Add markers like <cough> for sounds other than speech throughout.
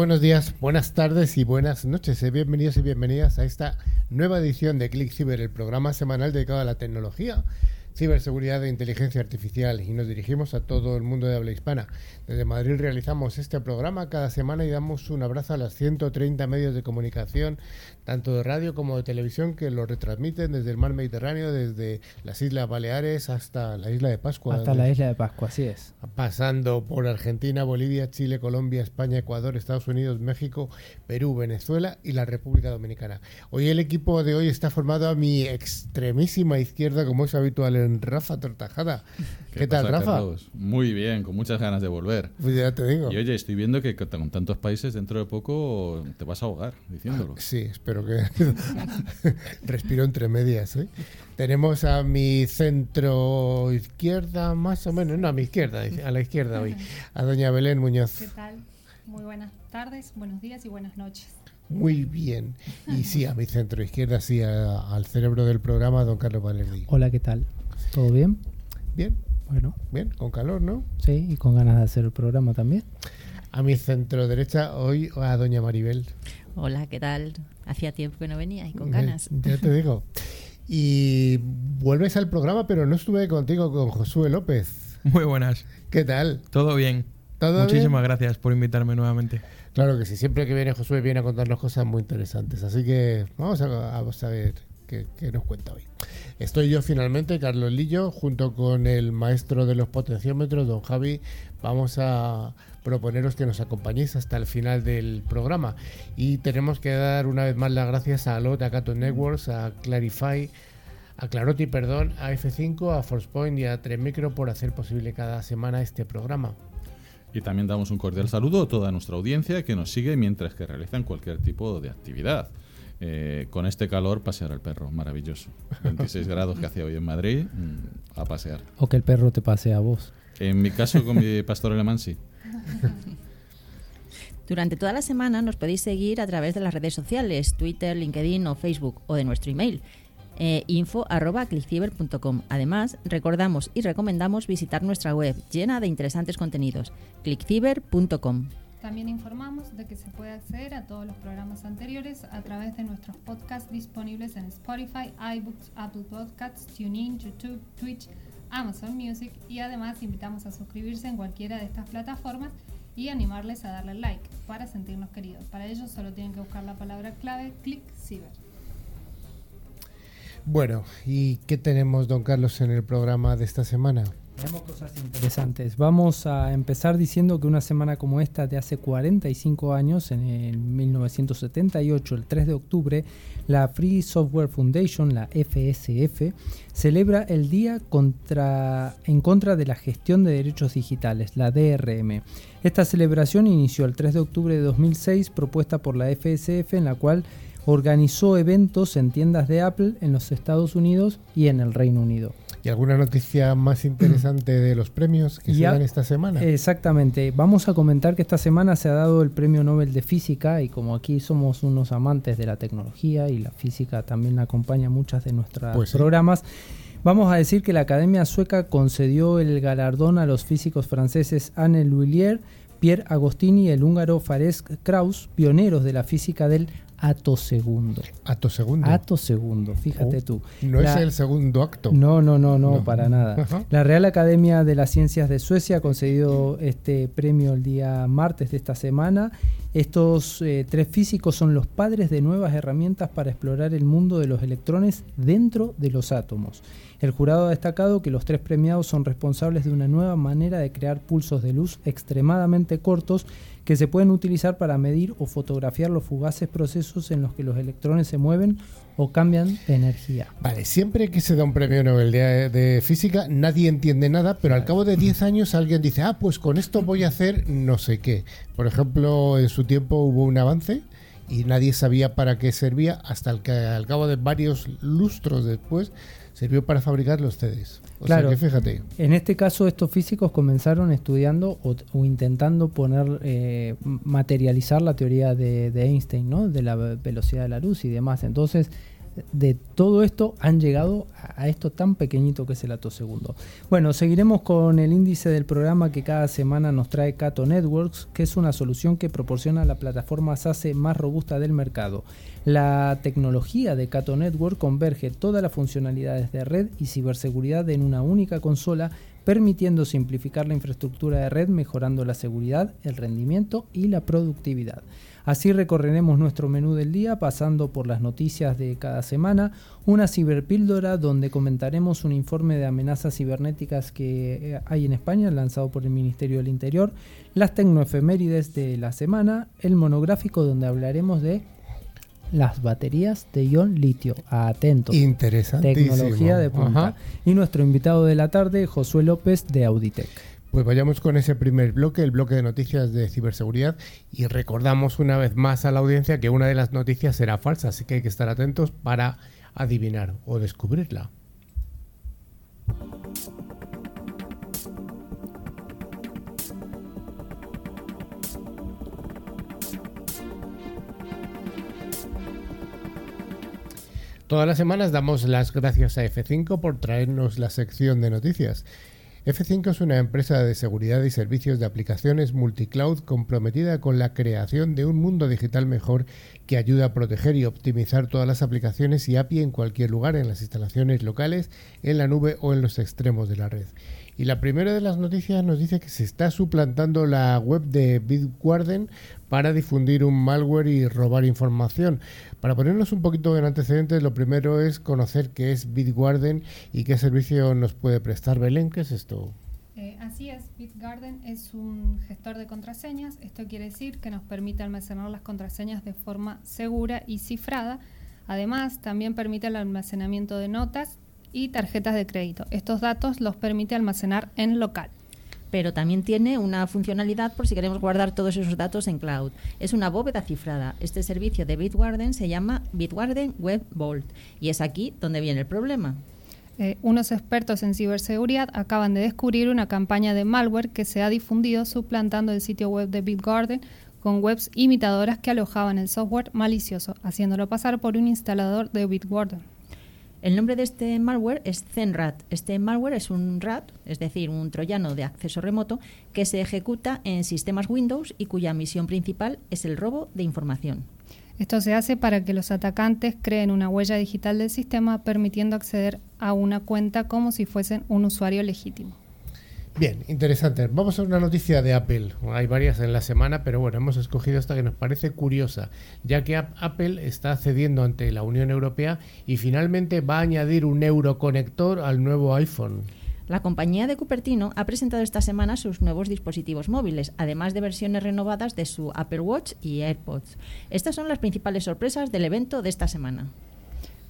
Buenos días, buenas tardes y buenas noches. Eh, bienvenidos y bienvenidas a esta nueva edición de Click Cyber, el programa semanal dedicado a la tecnología ciberseguridad e inteligencia artificial y nos dirigimos a todo el mundo de habla hispana. Desde Madrid realizamos este programa cada semana y damos un abrazo a las 130 medios de comunicación, tanto de radio como de televisión, que lo retransmiten desde el mar Mediterráneo, desde las Islas Baleares hasta la isla de Pascua. Hasta la isla de Pascua, así es. Pasando por Argentina, Bolivia, Chile, Colombia, España, Ecuador, Estados Unidos, México, Perú, Venezuela y la República Dominicana. Hoy el equipo de hoy está formado a mi extremísima izquierda, como es habitual en Rafa Tortajada. ¿Qué, tal, Rafa? Muy bien, con muchas ganas de volver. Pues ya te digo. Y oye, estoy viendo que con tantos países dentro de poco te vas a ahogar diciéndolo. Sí, espero que <laughs> respiro entre medias. ¿eh? Tenemos a mi centro izquierda, más o menos, no, a mi izquierda, a la izquierda hoy, a doña Belén Muñoz. ¿Qué tal? Muy buenas tardes, buenos días y buenas noches. Muy bien. Y sí, a mi centro izquierda, sí, al cerebro del programa, don Carlos Valerdi. Hola, ¿qué tal? ¿Todo bien? Bien. Bueno. Bien, con calor, ¿no? Sí, y con ganas de hacer el programa también. A mi centro derecha, hoy a doña Maribel. Hola, ¿qué tal? Hacía tiempo que no venía y con ganas. Ya te digo. <laughs> Y vuelves al programa, pero no estuve contigo con Josué López. Muy buenas. ¿Qué tal? Todo bien. ¿Todo Muchísimas gracias por invitarme nuevamente. Claro que sí, siempre que viene Josué viene a contarnos cosas muy interesantes. Así que vamos a, vamos a ver qué, nos cuenta hoy. Estoy yo finalmente, Carlos Lillo, junto con el maestro de los potenciómetros, don Javi. Vamos a proponeros que nos acompañéis hasta el final del programa. Y tenemos que dar una vez más las gracias a Lot, a Cato Networks, a Clarify, a Claroti, perdón, a F5, a ForcePoint y a Tremicro por hacer posible cada semana este programa. Y también damos un cordial saludo a toda nuestra audiencia que nos sigue mientras que realizan cualquier tipo de actividad. Eh, con este calor, pasear al perro, maravilloso. 26 <laughs> grados que hace hoy en Madrid, mm, a pasear. O que el perro te pasee a vos. En mi caso, con mi pastor alemán, sí. Durante toda la semana nos podéis seguir a través de las redes sociales, Twitter, LinkedIn o Facebook, o de nuestro email, eh, info.clickciber.com. Además, recordamos y recomendamos visitar nuestra web llena de interesantes contenidos, clickciber.com. También informamos de que se puede acceder a todos los programas anteriores a través de nuestros podcasts disponibles en Spotify, iBooks, Apple Podcasts, TuneIn, YouTube, Twitch, Amazon Music y además invitamos a suscribirse en cualquiera de estas plataformas y animarles a darle like para sentirnos queridos. Para ello solo tienen que buscar la palabra clave ClickCiber. Bueno, ¿y qué tenemos, don Carlos, en el programa de esta semana? Tenemos cosas interesantes. Vamos a empezar diciendo que una semana como esta de hace 45 años, en el 1978, el 3 de octubre, la Free Software Foundation, la FSF, celebra el Día contra, en contra de la gestión de derechos digitales, la DRM. Esta celebración inició el 3 de octubre de 2006, propuesta por la FSF, en la cual organizó eventos en tiendas de Apple en los Estados Unidos y en el Reino Unido. ¿Y alguna noticia más interesante de los premios que se dan esta semana? Exactamente. Vamos a comentar que esta semana se ha dado el Premio Nobel de Física y como aquí somos unos amantes de la tecnología y la física también acompaña muchas de nuestros pues programas, vamos a decir que la Academia Sueca concedió el galardón a los físicos franceses Anne Lhuillier, Pierre Agostini y el húngaro Fares Kraus, pioneros de la física del Ato segundo. Ato segundo. Ato segundo, fíjate oh, tú. No es el segundo acto. No, no, no, no, para nada. La Real Academia de las Ciencias de Suecia ha concedido este premio el día martes de esta semana. Estos eh, tres físicos son los padres de nuevas herramientas para explorar el mundo de los electrones dentro de los átomos. El jurado ha destacado que los tres premiados son responsables de una nueva manera de crear pulsos de luz extremadamente cortos que se pueden utilizar para medir o fotografiar los fugaces procesos en los que los electrones se mueven o cambian de energía. Vale, siempre que se da un premio Nobel de, física, nadie entiende nada, pero al cabo de 10 años alguien dice, ah, pues con esto voy a hacer no sé qué. Por ejemplo, en su tiempo hubo un avance y nadie sabía para qué servía hasta el que al cabo de varios lustros después sirvió para fabricar los CDs. O claro, fíjate. En este caso, estos físicos comenzaron estudiando o, intentando poner, eh, materializar la teoría de, Einstein, ¿no? De la velocidad de la luz y demás. Entonces, de todo esto han llegado a esto tan pequeñito que es el segundo. Bueno, seguiremos con el índice del programa que cada semana nos trae Cato Networks, que es una solución que proporciona la plataforma SASE más robusta del mercado. La tecnología de Cato Network converge todas las funcionalidades de red y ciberseguridad en una única consola, permitiendo simplificar la infraestructura de red, mejorando la seguridad, el rendimiento y la productividad. Así recorreremos nuestro menú del día pasando por las noticias de cada semana, una ciberpíldora donde comentaremos un informe de amenazas cibernéticas que eh, hay en España lanzado por el Ministerio del Interior, las tecnoefemérides de la semana, el monográfico donde hablaremos de las baterías de ion litio. Atentos. Interesante. Tecnología de punta. Y nuestro invitado de la tarde, Josué López de Auditech. Pues vayamos con ese primer bloque, el bloque de noticias de ciberseguridad, y recordamos una vez más a la audiencia que una de las noticias será falsa, así que hay que estar atentos para adivinar o descubrirla. Todas las semanas damos las gracias a F5 por traernos la sección de noticias. F5 es una empresa de seguridad y servicios de aplicaciones multicloud comprometida con la creación de un mundo digital mejor que ayuda a proteger y optimizar todas las aplicaciones y API en cualquier lugar, en las instalaciones locales, en la nube o en los extremos de la red. Y la primera de las noticias nos dice que se está suplantando la web de Bitwarden para difundir un malware y robar información. Para ponernos un poquito en antecedentes, lo primero es conocer qué es Bitwarden y qué servicio nos puede prestar. Belén, ¿qué es esto? Eh, así es, Bitwarden es un gestor de contraseñas. Esto quiere decir que nos permite almacenar las contraseñas de forma segura y cifrada. Además, también permite el almacenamiento de notas y tarjetas de crédito. Estos datos los permite almacenar en local. Pero también tiene una funcionalidad por si queremos guardar todos esos datos en cloud. Es una bóveda cifrada. Este servicio de Bitwarden se llama Bitwarden Web Vault y es aquí donde viene el problema. Eh, unos expertos en ciberseguridad acaban de descubrir una campaña de malware que se ha difundido suplantando el sitio web de Bitwarden con webs imitadoras que alojaban el software malicioso, haciéndolo pasar por un instalador de Bitwarden. El nombre de este malware es ZenRat. Este malware es un RAT, es decir, un troyano de acceso remoto, que se ejecuta en sistemas Windows y cuya misión principal es el robo de información. Esto se hace para que los atacantes creen una huella digital del sistema permitiendo acceder a una cuenta como si fuesen un usuario legítimo. Bien, interesante. Vamos a una noticia de Apple. Hay varias en la semana, pero bueno, hemos escogido esta que nos parece curiosa, ya que Apple está cediendo ante la Unión Europea y finalmente va a añadir un euroconector al nuevo iPhone. La compañía de Cupertino ha presentado esta semana sus nuevos dispositivos móviles, además de versiones renovadas de su Apple Watch y AirPods. Estas son las principales sorpresas del evento de esta semana.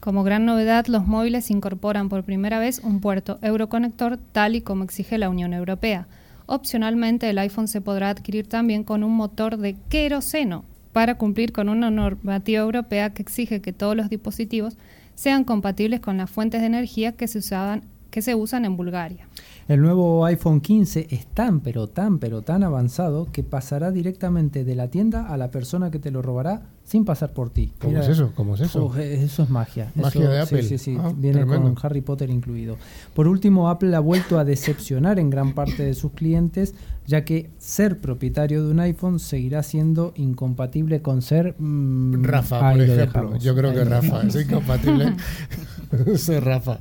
Como gran novedad, los móviles incorporan por primera vez un puerto Euroconector tal y como exige la Unión Europea. Opcionalmente, el iPhone se podrá adquirir también con un motor de queroseno para cumplir con una normativa europea que exige que todos los dispositivos sean compatibles con las fuentes de energía que se, usaban, que se usan en Bulgaria. El nuevo iPhone 15 es tan, pero tan, pero tan avanzado que pasará directamente de la tienda a la persona que te lo robará sin pasar por ti. ¿Cómo es eso? ¿Cómo es eso? eso es magia. Magia de Apple. Sí, sí, sí. Ah, Viene con Harry Potter incluido. Por último, Apple ha vuelto a decepcionar en gran parte de sus clientes, ya que ser propietario de un iPhone seguirá siendo incompatible con ser... Mm, Rafa, por ejemplo. Yo creo que Rafa es incompatible. <laughs> <laughs> ser Rafa.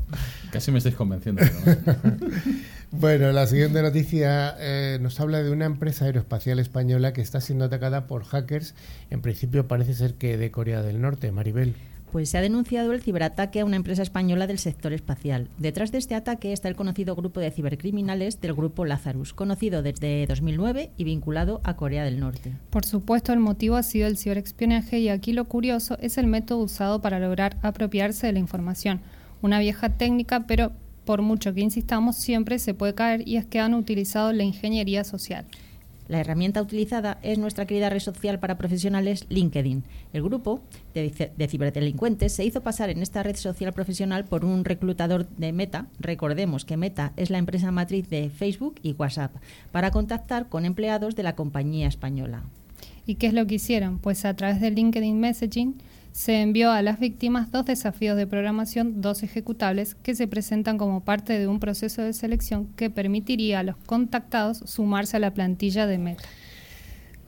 Casi me estáis convenciendo. <laughs> Bueno, la siguiente noticia eh, nos habla de una empresa aeroespacial española que está siendo atacada por hackers. En principio parece ser que de Corea del Norte. Maribel. Pues se ha denunciado el ciberataque a una empresa española del sector espacial. Detrás de este ataque está el conocido grupo de cibercriminales del grupo Lazarus, conocido desde 2009 y vinculado a Corea del Norte. Por supuesto, el motivo ha sido el ciberespionaje y aquí lo curioso es el método usado para lograr apropiarse de la información. Una vieja técnica, pero por mucho que insistamos, siempre se puede caer y es que han utilizado la ingeniería social. La herramienta utilizada es nuestra querida red social para profesionales LinkedIn. El grupo de, ciberdelincuentes se hizo pasar en esta red social profesional por un reclutador de Meta, recordemos que Meta es la empresa matriz de Facebook y WhatsApp, para contactar con empleados de la compañía española. ¿Y qué es lo que hicieron? Pues a través de LinkedIn Messaging se envió a las víctimas dos desafíos de programación, dos ejecutables, que se presentan como parte de un proceso de selección que permitiría a los contactados sumarse a la plantilla de Meta.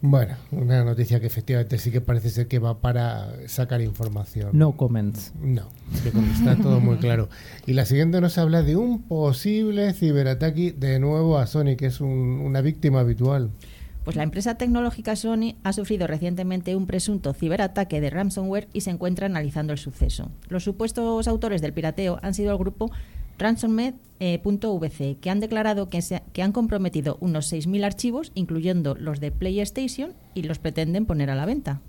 Bueno, una noticia que efectivamente sí que parece ser que va para sacar información. No comments. No, está todo muy claro. Y la siguiente nos habla de un posible ciberataque de nuevo a Sony, que es una víctima habitual. Pues la empresa tecnológica Sony ha sufrido recientemente un presunto ciberataque de ransomware y se encuentra analizando el suceso. Los supuestos autores del pirateo han sido el grupo ransomware.vc, que han declarado que, que han comprometido unos 6.000 archivos, incluyendo los de PlayStation, y los pretenden poner a la venta.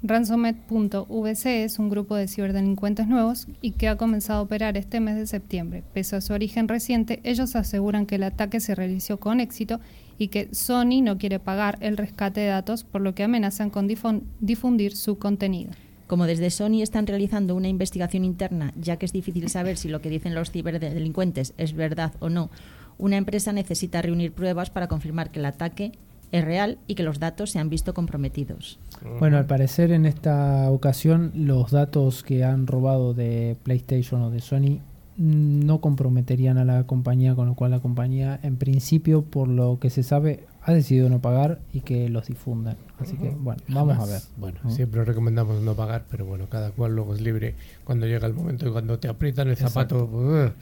Ransomware.vc es un grupo de ciberdelincuentes nuevos y que ha comenzado a operar este mes de septiembre. Pese a su origen reciente, ellos aseguran que el ataque se realizó con éxito y que Sony no quiere pagar el rescate de datos, por lo que amenazan con difundir su contenido. Como desde Sony están realizando una investigación interna, ya que es difícil saber si lo que dicen los ciberdelincuentes es verdad o no, una empresa necesita reunir pruebas para confirmar que el ataque es real y que los datos se han visto comprometidos. Bueno, al parecer en esta ocasión los datos que han robado de PlayStation o de Sony no comprometerían a la compañía, con lo cual la compañía en principio, por lo que se sabe, ha decidido no pagar y que los difundan. Así que, bueno, vamos a ver. Bueno, siempre recomendamos no pagar, pero bueno, cada cual luego es libre cuando llega el momento y cuando te aprietan el zapato. Pues,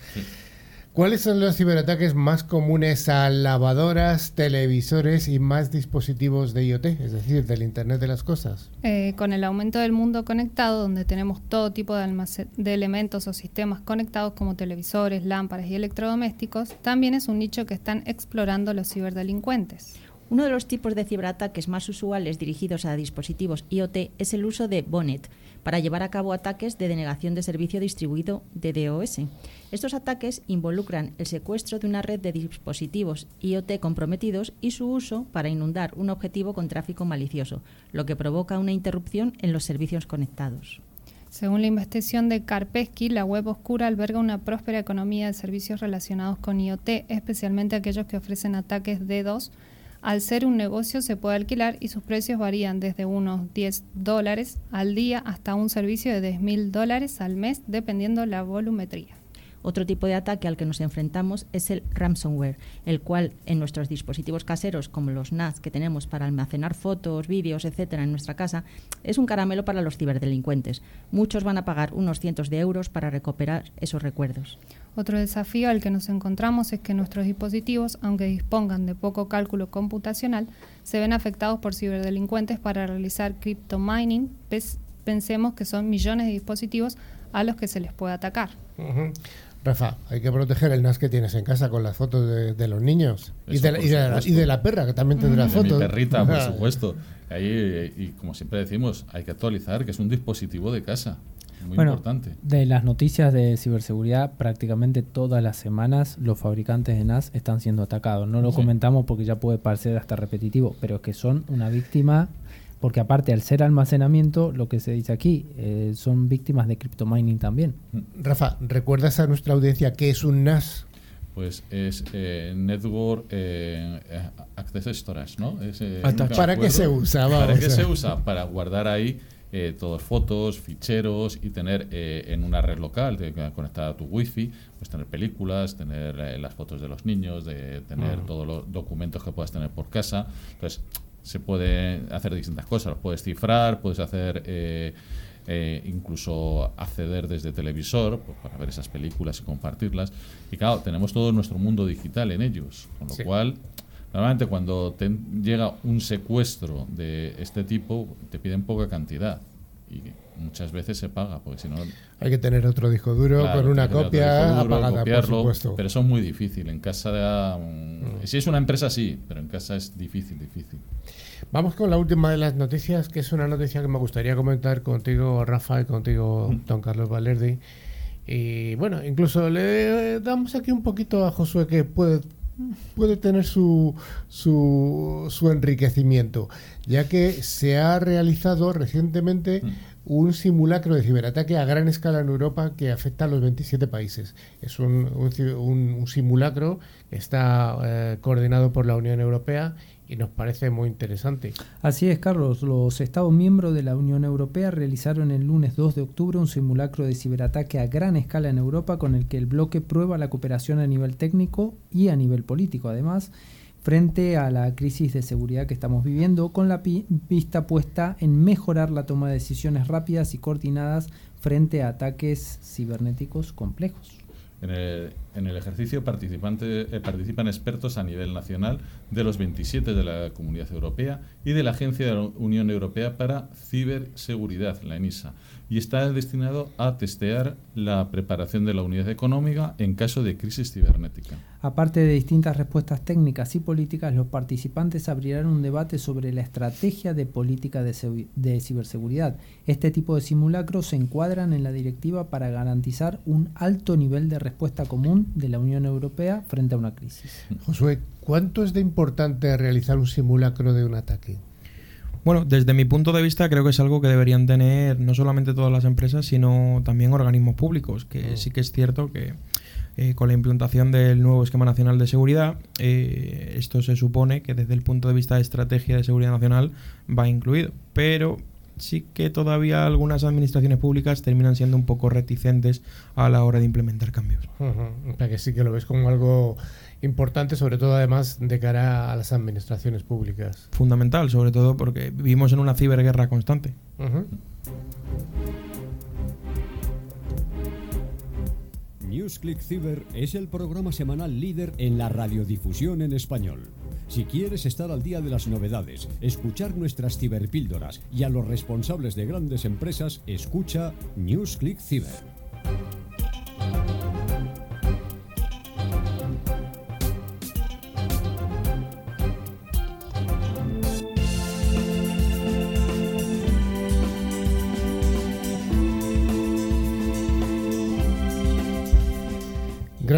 ¿Cuáles son los ciberataques más comunes a lavadoras, televisores y más dispositivos de IoT, es decir, del Internet de las Cosas? Eh, con el aumento del mundo conectado, donde tenemos todo tipo de, de elementos o sistemas conectados como televisores, lámparas y electrodomésticos, también es un nicho que están explorando los ciberdelincuentes. Uno de los tipos de ciberataques más usuales dirigidos a dispositivos IoT es el uso de Bonnet, para llevar a cabo ataques de denegación de servicio distribuido de DOS. Estos ataques involucran el secuestro de una red de dispositivos IoT comprometidos y su uso para inundar un objetivo con tráfico malicioso, lo que provoca una interrupción en los servicios conectados. Según la investigación de Karpesky, la web oscura alberga una próspera economía de servicios relacionados con IoT, especialmente aquellos que ofrecen ataques D2 al ser un negocio se puede alquilar y sus precios varían desde unos 10 dólares al día hasta un servicio de 10 mil dólares al mes, dependiendo la volumetría. Otro tipo de ataque al que nos enfrentamos es el ransomware, el cual en nuestros dispositivos caseros, como los NAS que tenemos para almacenar fotos, vídeos, etcétera, en nuestra casa, es un caramelo para los ciberdelincuentes. Muchos van a pagar unos cientos de euros para recuperar esos recuerdos. Otro desafío al que nos encontramos es que nuestros dispositivos, aunque dispongan de poco cálculo computacional, se ven afectados por ciberdelincuentes para realizar mining. Pensemos que son millones de dispositivos a los que se les puede atacar. Rafa, hay que proteger el NAS que tienes en casa con las fotos de, los niños y de, la, perra, que también tendrá fotos. Mi perrita, por supuesto. Ahí, y como siempre decimos, hay que actualizar que es un dispositivo de casa. Muy importante. De las noticias de ciberseguridad, prácticamente todas las semanas los fabricantes de NAS están siendo atacados. No lo comentamos porque ya puede parecer hasta repetitivo, pero es que son una víctima, porque aparte al ser almacenamiento, lo que se dice aquí, eh, son víctimas de mining también. Rafa, ¿recuerdas a nuestra audiencia qué es un NAS? Pues es eh, Network eh, Access Storage, ¿no? ¿Para qué se usa? <laughs> ¿Para qué se usa? Para guardar ahí eh, todas fotos, ficheros y tener eh, en una red local de, conectada a tu wifi, pues tener películas, tener eh, las fotos de los niños, de tener todos los documentos que puedas tener por casa. Entonces, se puede hacer distintas cosas. Los puedes cifrar, puedes hacer incluso acceder desde televisor pues, para ver esas películas y compartirlas. Y claro, tenemos todo nuestro mundo digital en ellos, con lo cual Normalmente cuando te llega un secuestro de este tipo, te piden poca cantidad y muchas veces se paga, porque si no... Hay que tener otro disco duro con una copia apagada, por supuesto. Pero eso es muy difícil. En casa, de, mm. si es una empresa sí, pero en casa es difícil, difícil. Vamos con la última de las noticias, que es una noticia que me gustaría comentar contigo, Rafa, y contigo, mm. don Carlos Valerdi. Y bueno, incluso le damos aquí un poquito a Josué que puede puede tener su, su, su, enriquecimiento, ya que se ha realizado recientemente un simulacro de ciberataque a gran escala en Europa que afecta a los 27 países. Es un, un, simulacro que está eh, coordinado por la Unión Europea y nos parece muy interesante. Así es, Carlos. Los Estados miembros de la Unión Europea realizaron el lunes 2 de octubre un simulacro de ciberataque a gran escala en Europa con el que el bloque prueba la cooperación a nivel técnico y a nivel político. Además, frente a la crisis de seguridad que estamos viviendo, con la vista puesta en mejorar la toma de decisiones rápidas y coordinadas frente a ataques cibernéticos complejos. En el, ejercicio eh, participan expertos a nivel nacional de los 27 de la Comunidad Europea y de la Agencia de la Unión Europea para Ciberseguridad, la ENISA, y está destinado a testear la preparación de la unidad económica en caso de crisis cibernética. Aparte de distintas respuestas técnicas y políticas, los participantes abrirán un debate sobre la estrategia de política de, de, ciberseguridad. Este tipo de simulacros se encuadran en la directiva para garantizar un alto nivel de respuesta común de la Unión Europea frente a una crisis. Josué, ¿cuánto es de importante realizar un simulacro de un ataque? Bueno, desde mi punto de vista creo que es algo que deberían tener no solamente todas las empresas, sino también organismos públicos, que mm. sí que es cierto que eh, con la implantación del nuevo esquema nacional de seguridad, eh, esto se supone que desde el punto de vista de estrategia de seguridad nacional va incluido, pero sí que todavía algunas administraciones públicas terminan siendo un poco reticentes a la hora de implementar cambios. O sea que sí que lo ves como algo importante, sobre todo además de cara a las administraciones públicas. Fundamental, sobre todo porque vivimos en una ciberguerra constante. NewsClick Cyber es el programa semanal líder en la radiodifusión en español. Si quieres estar al día de las novedades, escuchar nuestras ciberpíldoras y a los responsables de grandes empresas, escucha NewsClick Cyber.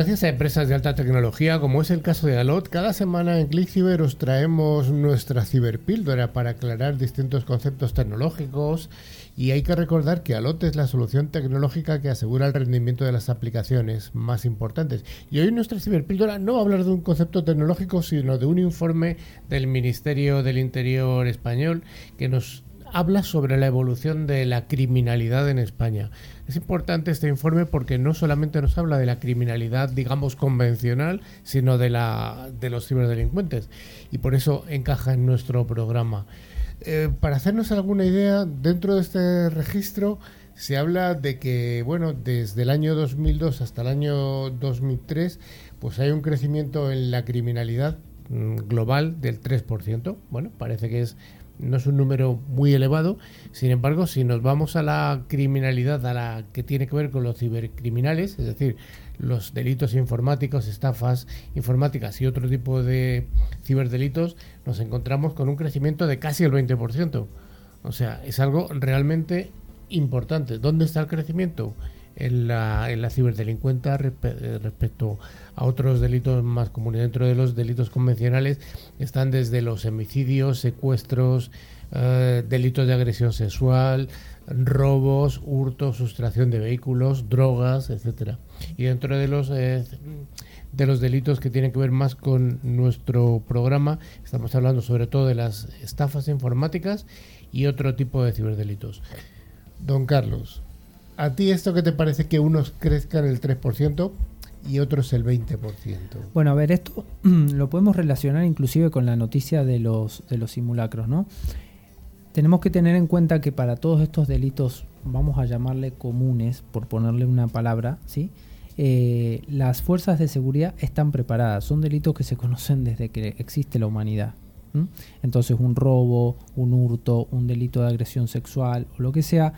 Gracias a empresas de alta tecnología, como es el caso de Alot, cada semana en ClickCiber os traemos nuestra ciberpíldora para aclarar distintos conceptos tecnológicos y hay que recordar que Alot es la solución tecnológica que asegura el rendimiento de las aplicaciones más importantes. Y hoy nuestra ciberpíldora no va a hablar de un concepto tecnológico, sino de un informe del Ministerio del Interior español que nos habla sobre la evolución de la criminalidad en España. Es importante este informe porque no solamente nos habla de la criminalidad, digamos, convencional, sino de, la, de los ciberdelincuentes. Y por eso encaja en nuestro programa. Eh, para hacernos alguna idea, dentro de este registro se habla de que, bueno, desde el año 2002 hasta el año 2003, pues hay un crecimiento en la criminalidad mm, global del 3%. Bueno, parece que es no es un número muy elevado. Sin embargo, si nos vamos a la criminalidad, a la que tiene que ver con los cibercriminales, es decir, los delitos informáticos, estafas informáticas y otro tipo de ciberdelitos, nos encontramos con un crecimiento de casi el 20%. O sea, es algo realmente importante. ¿Dónde está el crecimiento? En la, en la ciberdelincuencia respecto a otros delitos más comunes. Dentro de los delitos convencionales están desde los homicidios, secuestros, eh, delitos de agresión sexual, robos, hurtos, sustracción de vehículos, drogas, etcétera. Y dentro de los eh, de los delitos que tienen que ver más con nuestro programa, estamos hablando sobre todo de las estafas informáticas y otro tipo de ciberdelitos. Don Carlos, ¿a ti esto que te parece que unos crezcan el 3%? y otros el 20%. Bueno, a ver, esto <clears throat> lo podemos relacionar inclusive con la noticia de los, de los simulacros, ¿no? Tenemos que tener en cuenta que para todos estos delitos, vamos a llamarle comunes, por ponerle una palabra, ¿sí? Eh, las fuerzas de seguridad están preparadas. Son delitos que se conocen desde que existe la humanidad. Entonces, un robo, un hurto, un delito de agresión sexual o lo que sea,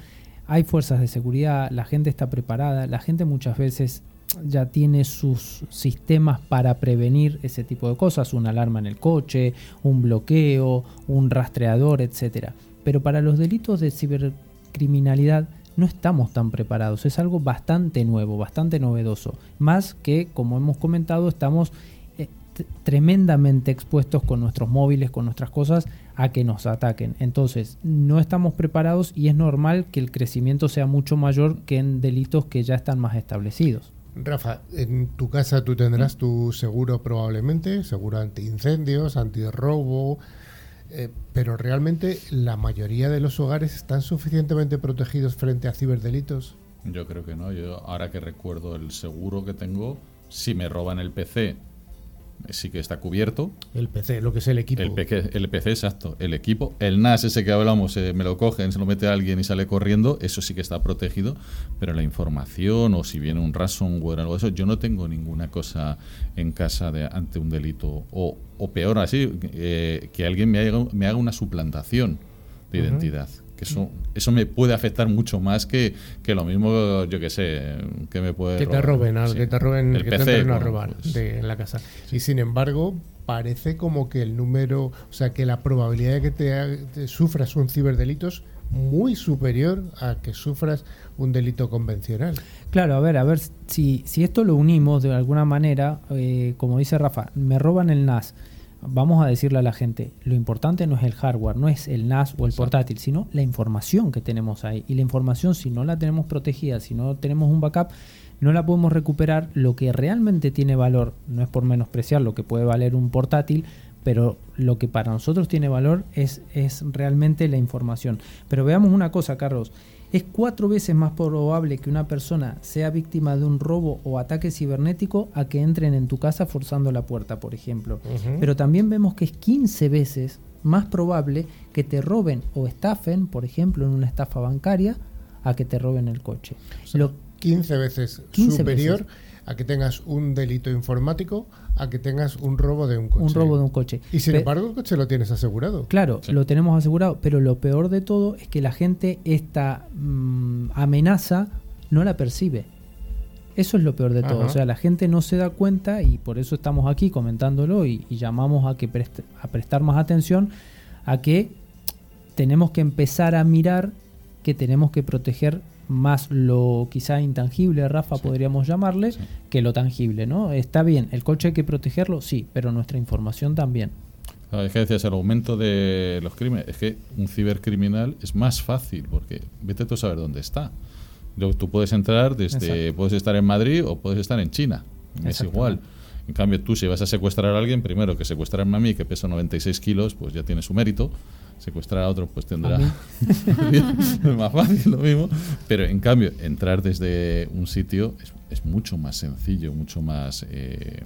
hay fuerzas de seguridad, la gente está preparada, la gente muchas veces ya tiene sus sistemas para prevenir ese tipo de cosas, una alarma en el coche, un bloqueo, un rastreador, etc. Pero para los delitos de cibercriminalidad no estamos tan preparados, es algo bastante nuevo, bastante novedoso, más que, como hemos comentado, estamos tremendamente expuestos con nuestros móviles, con nuestras cosas, a que nos ataquen. Entonces, no estamos preparados y es normal que el crecimiento sea mucho mayor que en delitos que ya están más establecidos. Rafa, en tu casa tú tendrás tu seguro probablemente, seguro anti-incendios, anti-robo, eh, pero realmente la mayoría de los hogares están suficientemente protegidos frente a ciberdelitos. Yo creo que no. Yo ahora que recuerdo el seguro que tengo, si me roban el PC sí que está cubierto. El PC, lo que es el equipo. El PC, el PC exacto. El equipo. El NAS, ese que hablamos, eh, me lo cogen, se lo mete a alguien y sale corriendo, eso sí que está protegido. Pero la información o si viene un ransomware o algo de eso, yo no tengo ninguna cosa en casa de, ante un delito. O, o peor así, eh, que alguien me haga, me haga una suplantación de identidad que eso, eso me puede afectar mucho más que, que lo mismo, yo que sé, que me puede Que te roben, que te roben, el que PC, te a robar pues en la casa. Y sin embargo, parece como que el número, o sea, que la probabilidad de que te, sufras un ciberdelito es muy superior a que sufras un delito convencional. Claro, a ver, a ver, si, si esto lo unimos de alguna manera, eh, como dice Rafa, me roban el NAS vamos a decirle a la gente, lo importante no es el hardware, no es el NAS o el portátil, sino la información que tenemos ahí. Y la información, si no la tenemos protegida, si no tenemos un backup, no la podemos recuperar. Lo que realmente tiene valor, no es por menospreciar lo que puede valer un portátil, pero lo que para nosotros tiene valor es, es realmente la información. Pero veamos una cosa, Carlos. Es cuatro veces más probable que una persona sea víctima de un robo o ataque cibernético a que entren en tu casa forzando la puerta, por ejemplo. Pero también vemos que es 15 veces más probable que te roben o estafen, por ejemplo, en una estafa bancaria, a que te roben el coche. Lo, 15 veces superior a que tengas un delito informático a que tengas un robo de un coche. Un robo de un coche. Y sin embargo el coche lo tienes asegurado. Claro, lo tenemos asegurado, pero lo peor de todo es que la gente esta mm, amenaza no la percibe. Eso es lo peor de todo. O sea, la gente no se da cuenta y por eso estamos aquí comentándolo y, llamamos a, que a prestar más atención a que tenemos que empezar a mirar que tenemos que proteger más lo quizá intangible, Rafa, podríamos llamarle, que lo tangible, ¿no? Está bien, el coche hay que protegerlo, sí, pero nuestra información también. es que decías, el aumento de los crímenes, es que un cibercriminal es más fácil, porque vete tú a saber dónde está. Tú puedes entrar desde, puedes estar en Madrid o puedes estar en China, es igual. En cambio, tú si vas a secuestrar a alguien, primero que secuestrar a mí, que pesa 96 kilos, pues ya tiene su mérito. Secuestrar a otro pues tendrá es <laughs> más fácil lo mismo. Pero en cambio entrar desde un sitio es, es mucho más sencillo mucho más eh,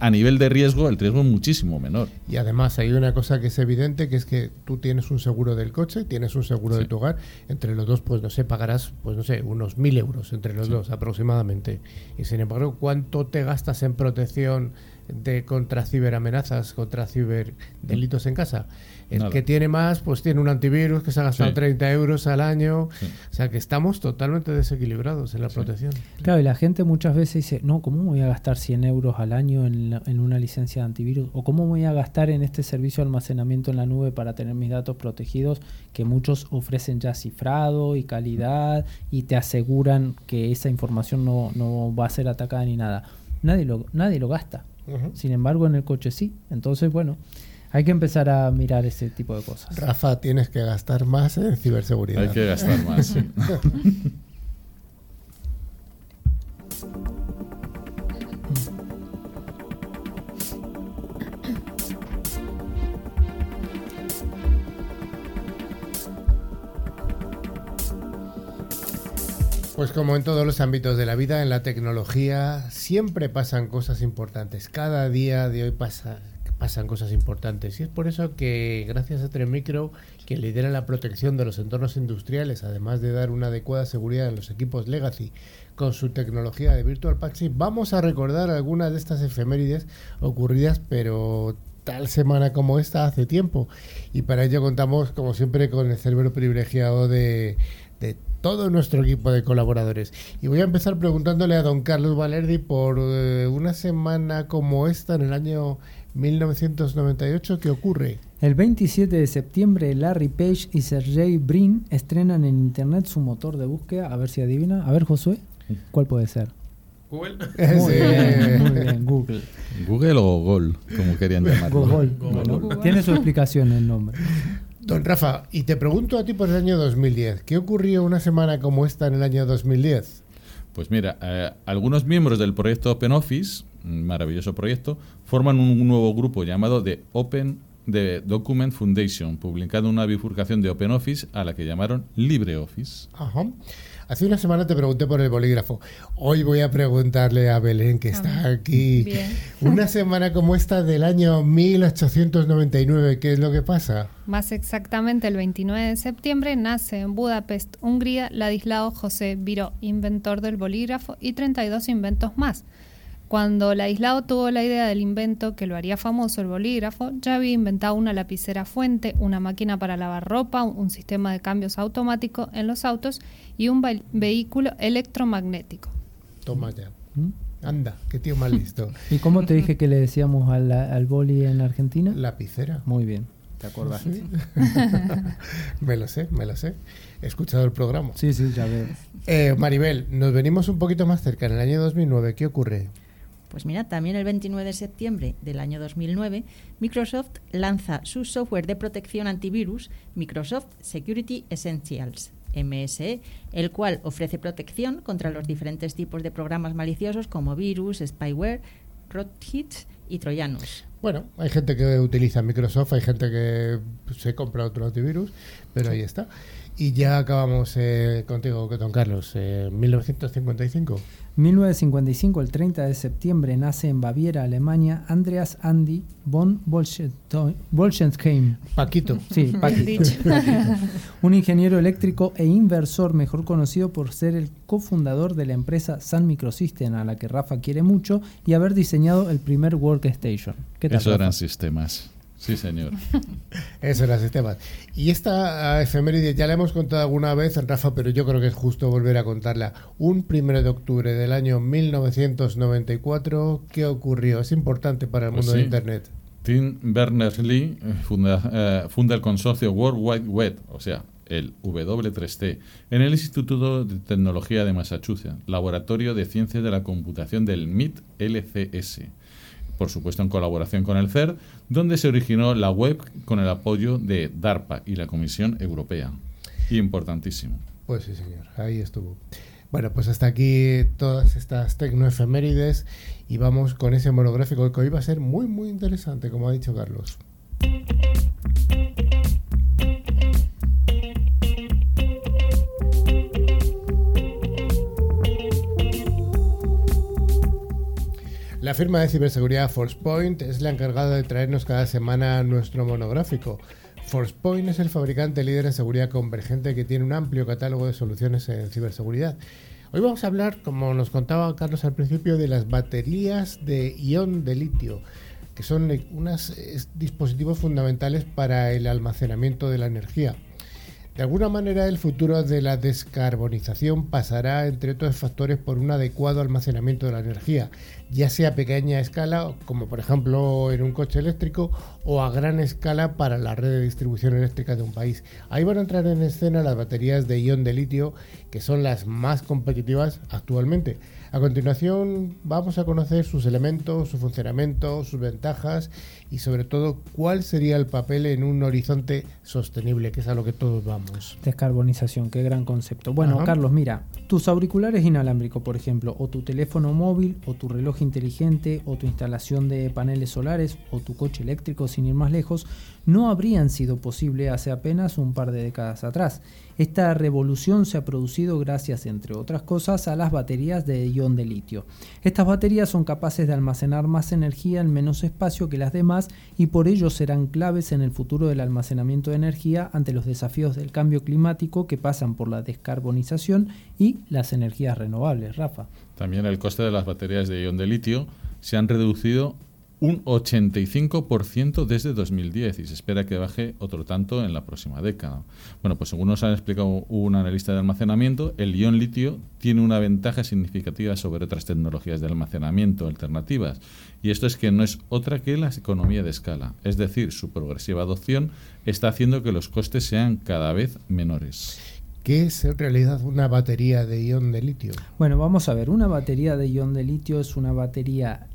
a nivel de riesgo, el riesgo es muchísimo menor. Y además hay una cosa que es evidente, que es que tú tienes un seguro del coche, tienes un seguro de tu hogar, entre los dos, pues no sé, pagarás, pues no sé, unos mil euros entre los dos aproximadamente. Y sin embargo, ¿cuánto te gastas en protección de contra ciberamenazas, contra ciberdelitos en casa? El que tiene más, pues tiene un antivirus que se ha gastado 30 euros al año. O sea que estamos totalmente desequilibrados en la protección. Claro, y la gente muchas veces dice, no, ¿cómo voy a gastar 100 euros al año en, en una licencia de antivirus? ¿O cómo voy a gastar en este servicio de almacenamiento en la nube para tener mis datos protegidos? Que muchos ofrecen ya cifrado y calidad y te aseguran que esa información no, no va a ser atacada ni nada. Nadie lo, nadie lo gasta. Sin embargo, en el coche sí. Entonces, bueno. Hay que empezar a mirar ese tipo de cosas. Rafa, tienes que gastar más en ciberseguridad. Hay que gastar más, sí. Pues como en todos los ámbitos de la vida, en la tecnología siempre pasan cosas importantes. Cada día de hoy pasa pasan cosas importantes. Y es por eso que gracias a Tremicro, que lidera la protección de los entornos industriales, además de dar una adecuada seguridad en los equipos Legacy con su tecnología de Virtual Paxi, vamos a recordar algunas de estas efemérides ocurridas, pero tal semana como esta hace tiempo. Y para ello contamos, como siempre, con el cerebro privilegiado de, de todo nuestro equipo de colaboradores. Y voy a empezar preguntándole a don Carlos Valerdi por eh, una semana como esta en el año 1998, ¿qué ocurre? El 27 de septiembre, Larry Page y Sergey Brin estrenan en internet su motor de búsqueda. A ver si adivina. A ver, Josué, ¿cuál puede ser? Google. <laughs> Muy bien, muy bien, Google. Google o Gol, como querían llamarlo. Google. Google. Bueno, tiene su explicación el nombre. Don Rafa, y te pregunto a ti por el año 2010, ¿qué ocurrió una semana como esta en el año 2010? Pues mira, eh, algunos miembros del proyecto OpenOffice, maravilloso proyecto, forman un nuevo grupo llamado The Open the Document Foundation, publicando una bifurcación de OpenOffice a la que llamaron LibreOffice. Ajá. Hace una semana te pregunté por el bolígrafo. Hoy voy a preguntarle a Belén, que está aquí. Bien. <laughs> Una semana como esta del año 1899, ¿qué es lo que pasa? Más exactamente, el 29 de septiembre nace en Budapest, Hungría, Ladislao José Viró, inventor del bolígrafo y 32 inventos más. Cuando Ladislao tuvo la idea del invento que lo haría famoso, el bolígrafo, ya había inventado una lapicera fuente, una máquina para lavar ropa, un sistema de cambios automático en los autos y un ve- vehículo electromagnético. Toma ya. ¿Mm? Anda, qué tío más listo. <laughs> ¿Y cómo te dije que le decíamos al, al boli en Argentina? Lapicera. Muy bien, te acordaste. <laughs> me lo sé, me lo sé. He escuchado el programa. Sí, sí, ya veo. Eh, Maribel, nos venimos un poquito más cerca. En el año 2009, ¿qué ocurre? Pues mira, también el 29 de septiembre del año 2009, Microsoft lanza su software de protección antivirus, Microsoft Security Essentials, MSE, el cual ofrece protección contra los diferentes tipos de programas maliciosos como virus, spyware, rootkits y troyanos. Bueno, hay gente que utiliza Microsoft, hay gente que se compra otro antivirus, pero ahí está. Y ya acabamos eh, contigo, don Carlos, eh, 1955. 1955, el 30 de septiembre, nace en Baviera, Alemania, Andreas Andy von Bolschensheim. Paquito. Sí, <laughs> Paquito. Un ingeniero eléctrico e inversor, mejor conocido por ser el cofundador de la empresa Sun Microsystem, a la que Rafa quiere mucho, y haber diseñado el primer workstation. ¿Qué tal, Eso Rafa? eran sistemas. Sí, señor. <laughs> Eso era sistemas. Y esta ah, efeméride ya la hemos contado alguna vez, Rafa, pero yo creo que es justo volver a contarla. Un primero de octubre del año 1994, ¿qué ocurrió? Es importante para el Pues mundo de. Internet. Tim Berners-Lee eh, funda, eh, funda el consorcio World Wide Web, o sea, el W3C, en el Instituto de Tecnología de Massachusetts, Laboratorio de Ciencias de la Computación del MIT LCS. Por supuesto, en colaboración con el CERN, donde se originó la web con el apoyo de DARPA y la Comisión Europea. Importantísimo. Pues sí, señor, ahí estuvo. Bueno, pues hasta aquí todas estas tecnoefemérides y vamos con ese monográfico que hoy va a ser muy, muy interesante, como ha dicho Carlos. La firma de ciberseguridad ForcePoint es la encargada de traernos cada semana nuestro monográfico. ForcePoint es el fabricante líder en seguridad convergente que tiene un amplio catálogo de soluciones en ciberseguridad. Hoy vamos a hablar, como nos contaba Carlos al principio, de las baterías de ion de litio, que son unos dispositivos fundamentales para el almacenamiento de la energía. De alguna manera, el futuro de la descarbonización pasará, entre otros factores, por un adecuado almacenamiento de la energía, ya sea a pequeña escala, como por ejemplo en un coche eléctrico, o a gran escala para la red de distribución eléctrica de un país. Ahí van a entrar en escena las baterías de ion de litio, que son las más competitivas actualmente. A continuación vamos a conocer sus elementos, su funcionamiento, sus ventajas y sobre todo cuál sería el papel en un horizonte sostenible, que es a lo que todos vamos. Descarbonización, qué gran concepto. Bueno, Ajá. Carlos, mira, tus auriculares inalámbricos, por ejemplo, o tu teléfono móvil, o tu reloj inteligente, o tu instalación de paneles solares, o tu coche eléctrico, sin ir más lejos, no habrían sido posible hace apenas un par de décadas atrás. Esta revolución se ha producido gracias, entre otras cosas, a las baterías de ion de litio. Estas baterías son capaces de almacenar más energía en menos espacio que las demás y por ello serán claves en el futuro del almacenamiento de energía ante los desafíos del cambio climático que pasan por la descarbonización y las energías renovables. Rafa. También el coste de las baterías de ion de litio se han reducido un 85% desde 2010 y se espera que baje otro tanto en la próxima década. Bueno, pues según nos ha explicado un analista de almacenamiento, el ion litio tiene una ventaja significativa sobre otras tecnologías de almacenamiento alternativas y esto es que no es otra que la economía de escala, es decir, su progresiva adopción está haciendo que los costes sean cada vez menores. ¿Qué es en realidad una batería de ion de litio? Bueno, vamos a ver, una batería de ion de litio es una batería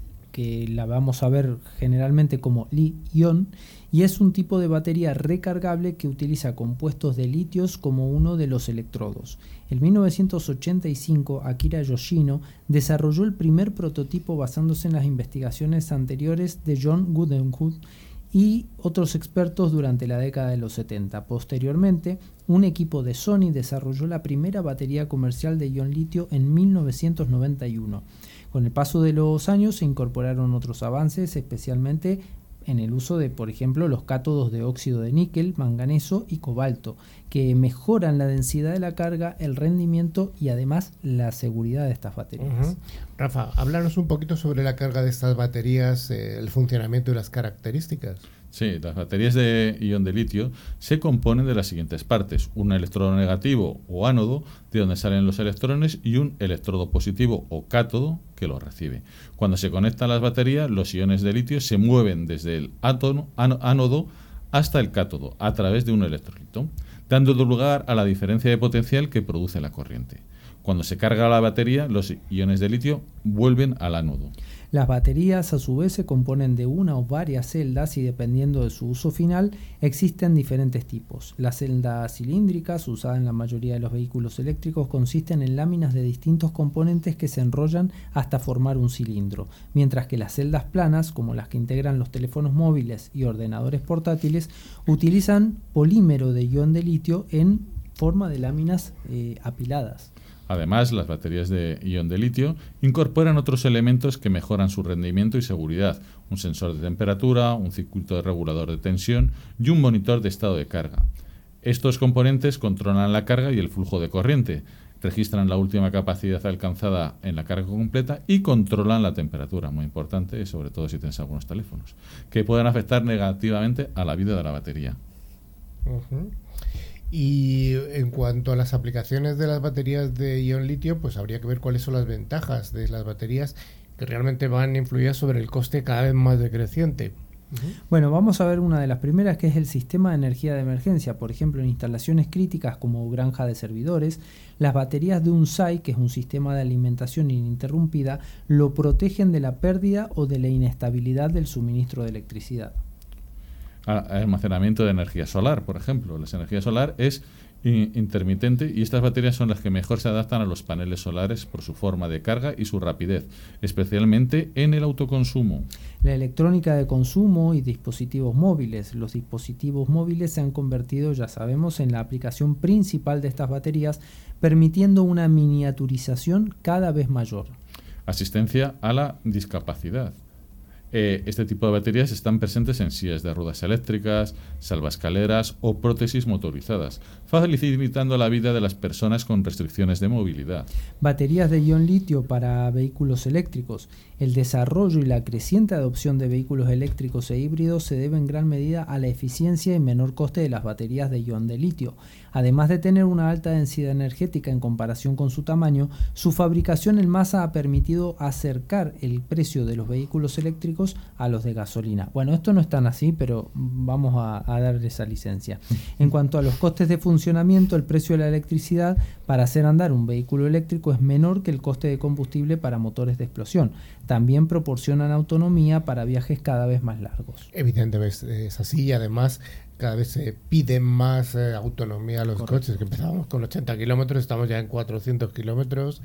la vamos a ver generalmente como li-ion y es un tipo de batería recargable que utiliza compuestos de litios como uno de los electrodos. En 1985, Akira Yoshino desarrolló el primer prototipo basándose en las investigaciones anteriores de John Goodenwood y otros expertos durante la década de los 70. Posteriormente, un equipo de Sony desarrolló la primera batería comercial de ion litio en 1991. Con el paso de los años se incorporaron otros avances, especialmente en el uso de, por ejemplo, los cátodos de óxido de níquel, manganeso y cobalto, que mejoran la densidad de la carga, el rendimiento y además la seguridad de estas baterías. Rafa, háblanos un poquito sobre la carga de estas baterías, eh, el funcionamiento y las características. Sí, las baterías de ion de litio se componen de las siguientes partes: un electrodo negativo o ánodo, de donde salen los electrones, y un electrodo positivo o cátodo que lo recibe. Cuando se conectan las baterías, los iones de litio se mueven desde el ánodo hasta el cátodo a través de un electrolito, dando lugar a la diferencia de potencial que produce la corriente. Cuando se carga la batería, los iones de litio vuelven al ánodo. Las baterías a su vez se componen de una o varias celdas y dependiendo de su uso final existen diferentes tipos. Las celdas cilíndricas, usadas en la mayoría de los vehículos eléctricos, consisten en láminas de distintos componentes que se enrollan hasta formar un cilindro, mientras que las celdas planas, como las que integran los teléfonos móviles y ordenadores portátiles, utilizan polímero de ion de litio en forma de láminas eh, apiladas. Además, las baterías de ion de litio incorporan otros elementos que mejoran su rendimiento y seguridad, un sensor de temperatura, un circuito regulador de tensión y un monitor de estado de carga. Estos componentes controlan la carga y el flujo de corriente, registran la última capacidad alcanzada en la carga completa y controlan la temperatura, muy importante, sobre todo si tienes algunos teléfonos, que pueden afectar negativamente a la vida de la batería. Y en cuanto a las aplicaciones de las baterías de ion litio, pues habría que ver cuáles son las ventajas de las baterías que realmente van a influir sobre el coste cada vez más decreciente. Bueno, vamos a ver una de las primeras que es el sistema de energía de emergencia. Por ejemplo, en instalaciones críticas como granja de servidores, las baterías de un SAI, que es un sistema de alimentación ininterrumpida, lo protegen de la pérdida o de la inestabilidad del suministro de electricidad almacenamiento de energía solar, por ejemplo. La energía solar es intermitente y estas baterías son las que mejor se adaptan a los paneles solares por su forma de carga y su rapidez, especialmente en el autoconsumo. La electrónica de consumo y dispositivos móviles. Los dispositivos móviles se han convertido, ya sabemos, en la aplicación principal de estas baterías, permitiendo una miniaturización cada vez mayor. Asistencia a la discapacidad. Eh, este tipo de baterías están presentes en sillas de ruedas eléctricas, salvascaleras o prótesis motorizadas, facilitando la vida de las personas con restricciones de movilidad. Baterías de ion litio para vehículos eléctricos. El desarrollo y la creciente adopción de vehículos eléctricos e híbridos se debe en gran medida a la eficiencia y menor coste de las baterías de ion de litio. Además de tener una alta densidad energética en comparación con su tamaño, su fabricación en masa ha permitido acercar el precio de los vehículos eléctricos a los de gasolina. Bueno, esto no es tan así, pero vamos a, darle esa licencia. En cuanto a los costes de funcionamiento, el precio de la electricidad para hacer andar un vehículo eléctrico es menor que el coste de combustible para motores de explosión. También proporcionan autonomía para viajes cada vez más largos. Evidentemente es así y además cada vez se pide más eh, autonomía a los coches, que empezamos con 80 kilómetros, estamos ya en 400 kilómetros.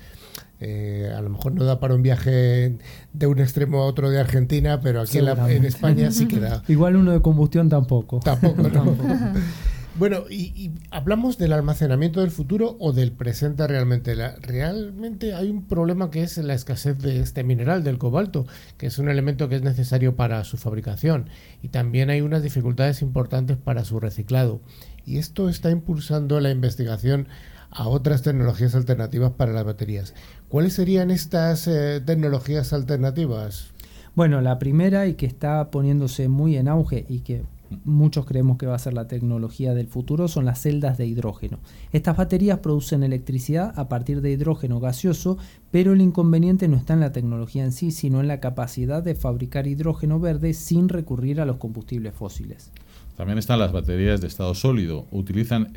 Eh, a lo mejor no da para un viaje de un extremo a otro de Argentina, pero aquí en, España sí <laughs> que da. Igual uno de combustión tampoco. Tampoco, tampoco. <laughs> <laughs> Bueno, y, hablamos del almacenamiento del futuro o del presente realmente. realmente hay un problema que es la escasez de este mineral, del cobalto, que es un elemento que es necesario para su fabricación. Y también hay unas dificultades importantes para su reciclado. Y esto está impulsando la investigación a otras tecnologías alternativas para las baterías. ¿Cuáles serían estas eh, tecnologías alternativas? Bueno, la primera y que está poniéndose muy en auge y que muchos creemos que va a ser la tecnología del futuro, son las celdas de hidrógeno. Estas baterías producen electricidad a partir de hidrógeno gaseoso, pero el inconveniente no está en la tecnología en sí, sino en la capacidad de fabricar hidrógeno verde sin recurrir a los combustibles fósiles. También están las baterías de estado sólido. Utilizan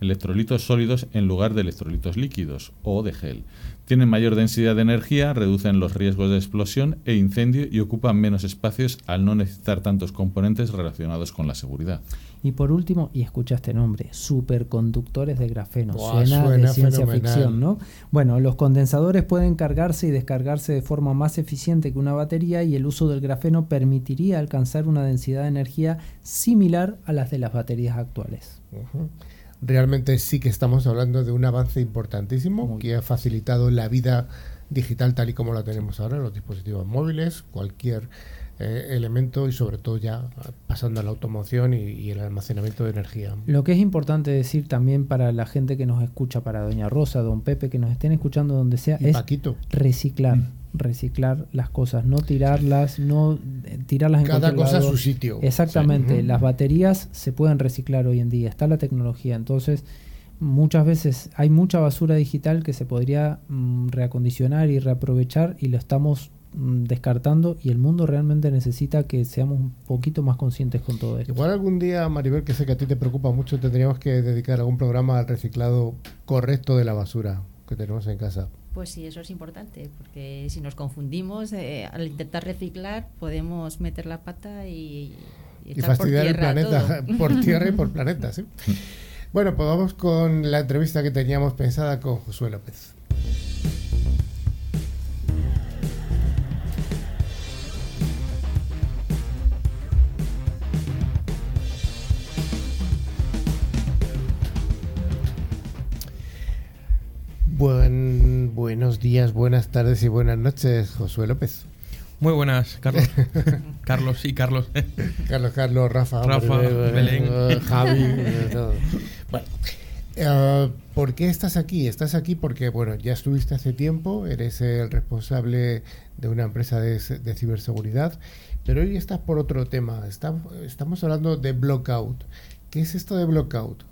electrolitos sólidos en lugar de electrolitos líquidos o de gel. Tienen mayor densidad de energía, reducen los riesgos de explosión e incendio y ocupan menos espacios al no necesitar tantos componentes relacionados con la seguridad. Y por último, y escucha este nombre, superconductores de grafeno. suena, de ciencia ficción, ¿no? Bueno, los condensadores pueden cargarse y descargarse de forma más eficiente que una batería y el uso del grafeno permitiría alcanzar una densidad de energía similar a las de las baterías actuales realmente sí que estamos hablando de un avance importantísimo que ha facilitado la vida digital tal y como la tenemos ahora, los dispositivos móviles, cualquier eh, elemento y sobre todo ya pasando a la automoción y, el almacenamiento de energía. Lo que es importante decir también para la gente que nos escucha, para Doña Rosa, Don Pepe, que nos estén escuchando donde sea, es reciclar. Mm reciclar las cosas, no tirarlas, no eh, tirarlas en cada cosa a su sitio. Exactamente, las baterías se pueden reciclar hoy en día, está la tecnología, entonces muchas veces hay mucha basura digital que se podría mm, reacondicionar y reaprovechar y lo estamos descartando y el mundo realmente necesita que seamos un poquito más conscientes con todo esto. Igual algún día, Maribel, que sé que a ti te preocupa mucho, tendríamos que dedicar algún programa al reciclado correcto de la basura que tenemos en casa. Pues sí, eso es importante, porque si nos confundimos, eh, al intentar reciclar podemos meter la pata y, y, fastidiar el planeta <laughs> por tierra y por <laughs> planeta. ¿sí? Bueno, pues vamos con la entrevista que teníamos pensada con Josué López. Buenos días, buenas tardes y buenas noches, Josué López. Muy buenas, Carlos. <laughs> Carlos, y Carlos. <laughs> Carlos, Carlos, Rafa, Rafa Belén, eh, Javi. todo. Bueno, eh, ¿por qué estás aquí? Estás aquí porque, bueno, ya estuviste hace tiempo, eres el responsable de una empresa de, de ciberseguridad, pero hoy estás por otro tema. estamos hablando de Blockout. ¿Qué es esto de Blockout?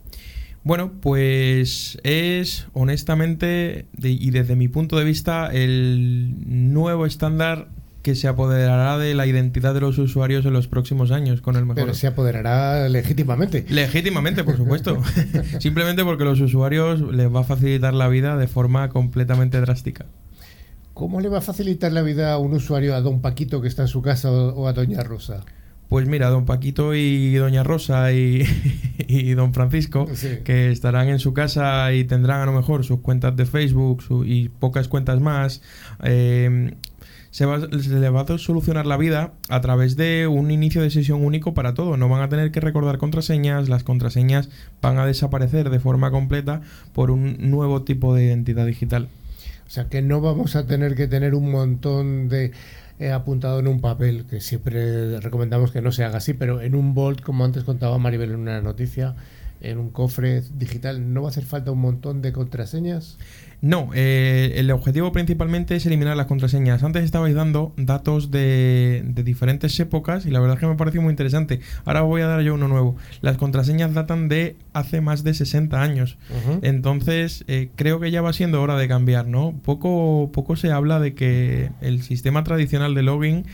Bueno, pues es honestamente y desde mi punto de vista el nuevo estándar que se apoderará de la identidad de los usuarios en los próximos años con el mejor. Pero se apoderará legítimamente. Legítimamente, por supuesto. <laughs> <laughs> Simplemente porque los usuarios les va a facilitar la vida de forma completamente drástica. ¿Cómo le va a facilitar la vida a un usuario, a don Paquito que está en su casa o a doña Rosa? Pues mira, don Paquito y doña Rosa y, <laughs> don Francisco, que estarán en su casa y tendrán a lo mejor sus cuentas de Facebook y pocas cuentas más, eh, se, va, se les va a solucionar la vida a través de un inicio de sesión único para todo. No van a tener que recordar contraseñas, las contraseñas van a desaparecer de forma completa por un nuevo tipo de identidad digital. O sea que no vamos a tener que tener un montón de he apuntado en un papel, que siempre recomendamos que no se haga así, pero en un Bolt, como antes contaba Maribel en una noticia, en un cofre digital, ¿no va a hacer falta un montón de contraseñas? No, eh, el objetivo principalmente es eliminar las contraseñas. Antes estabais dando datos de, diferentes épocas y la verdad es que me pareció muy interesante. Ahora voy a dar yo uno nuevo. Las contraseñas datan de hace más de 60 años. Entonces, eh, creo que ya va siendo hora de cambiar, ¿no? Poco, poco se habla de que el sistema tradicional de login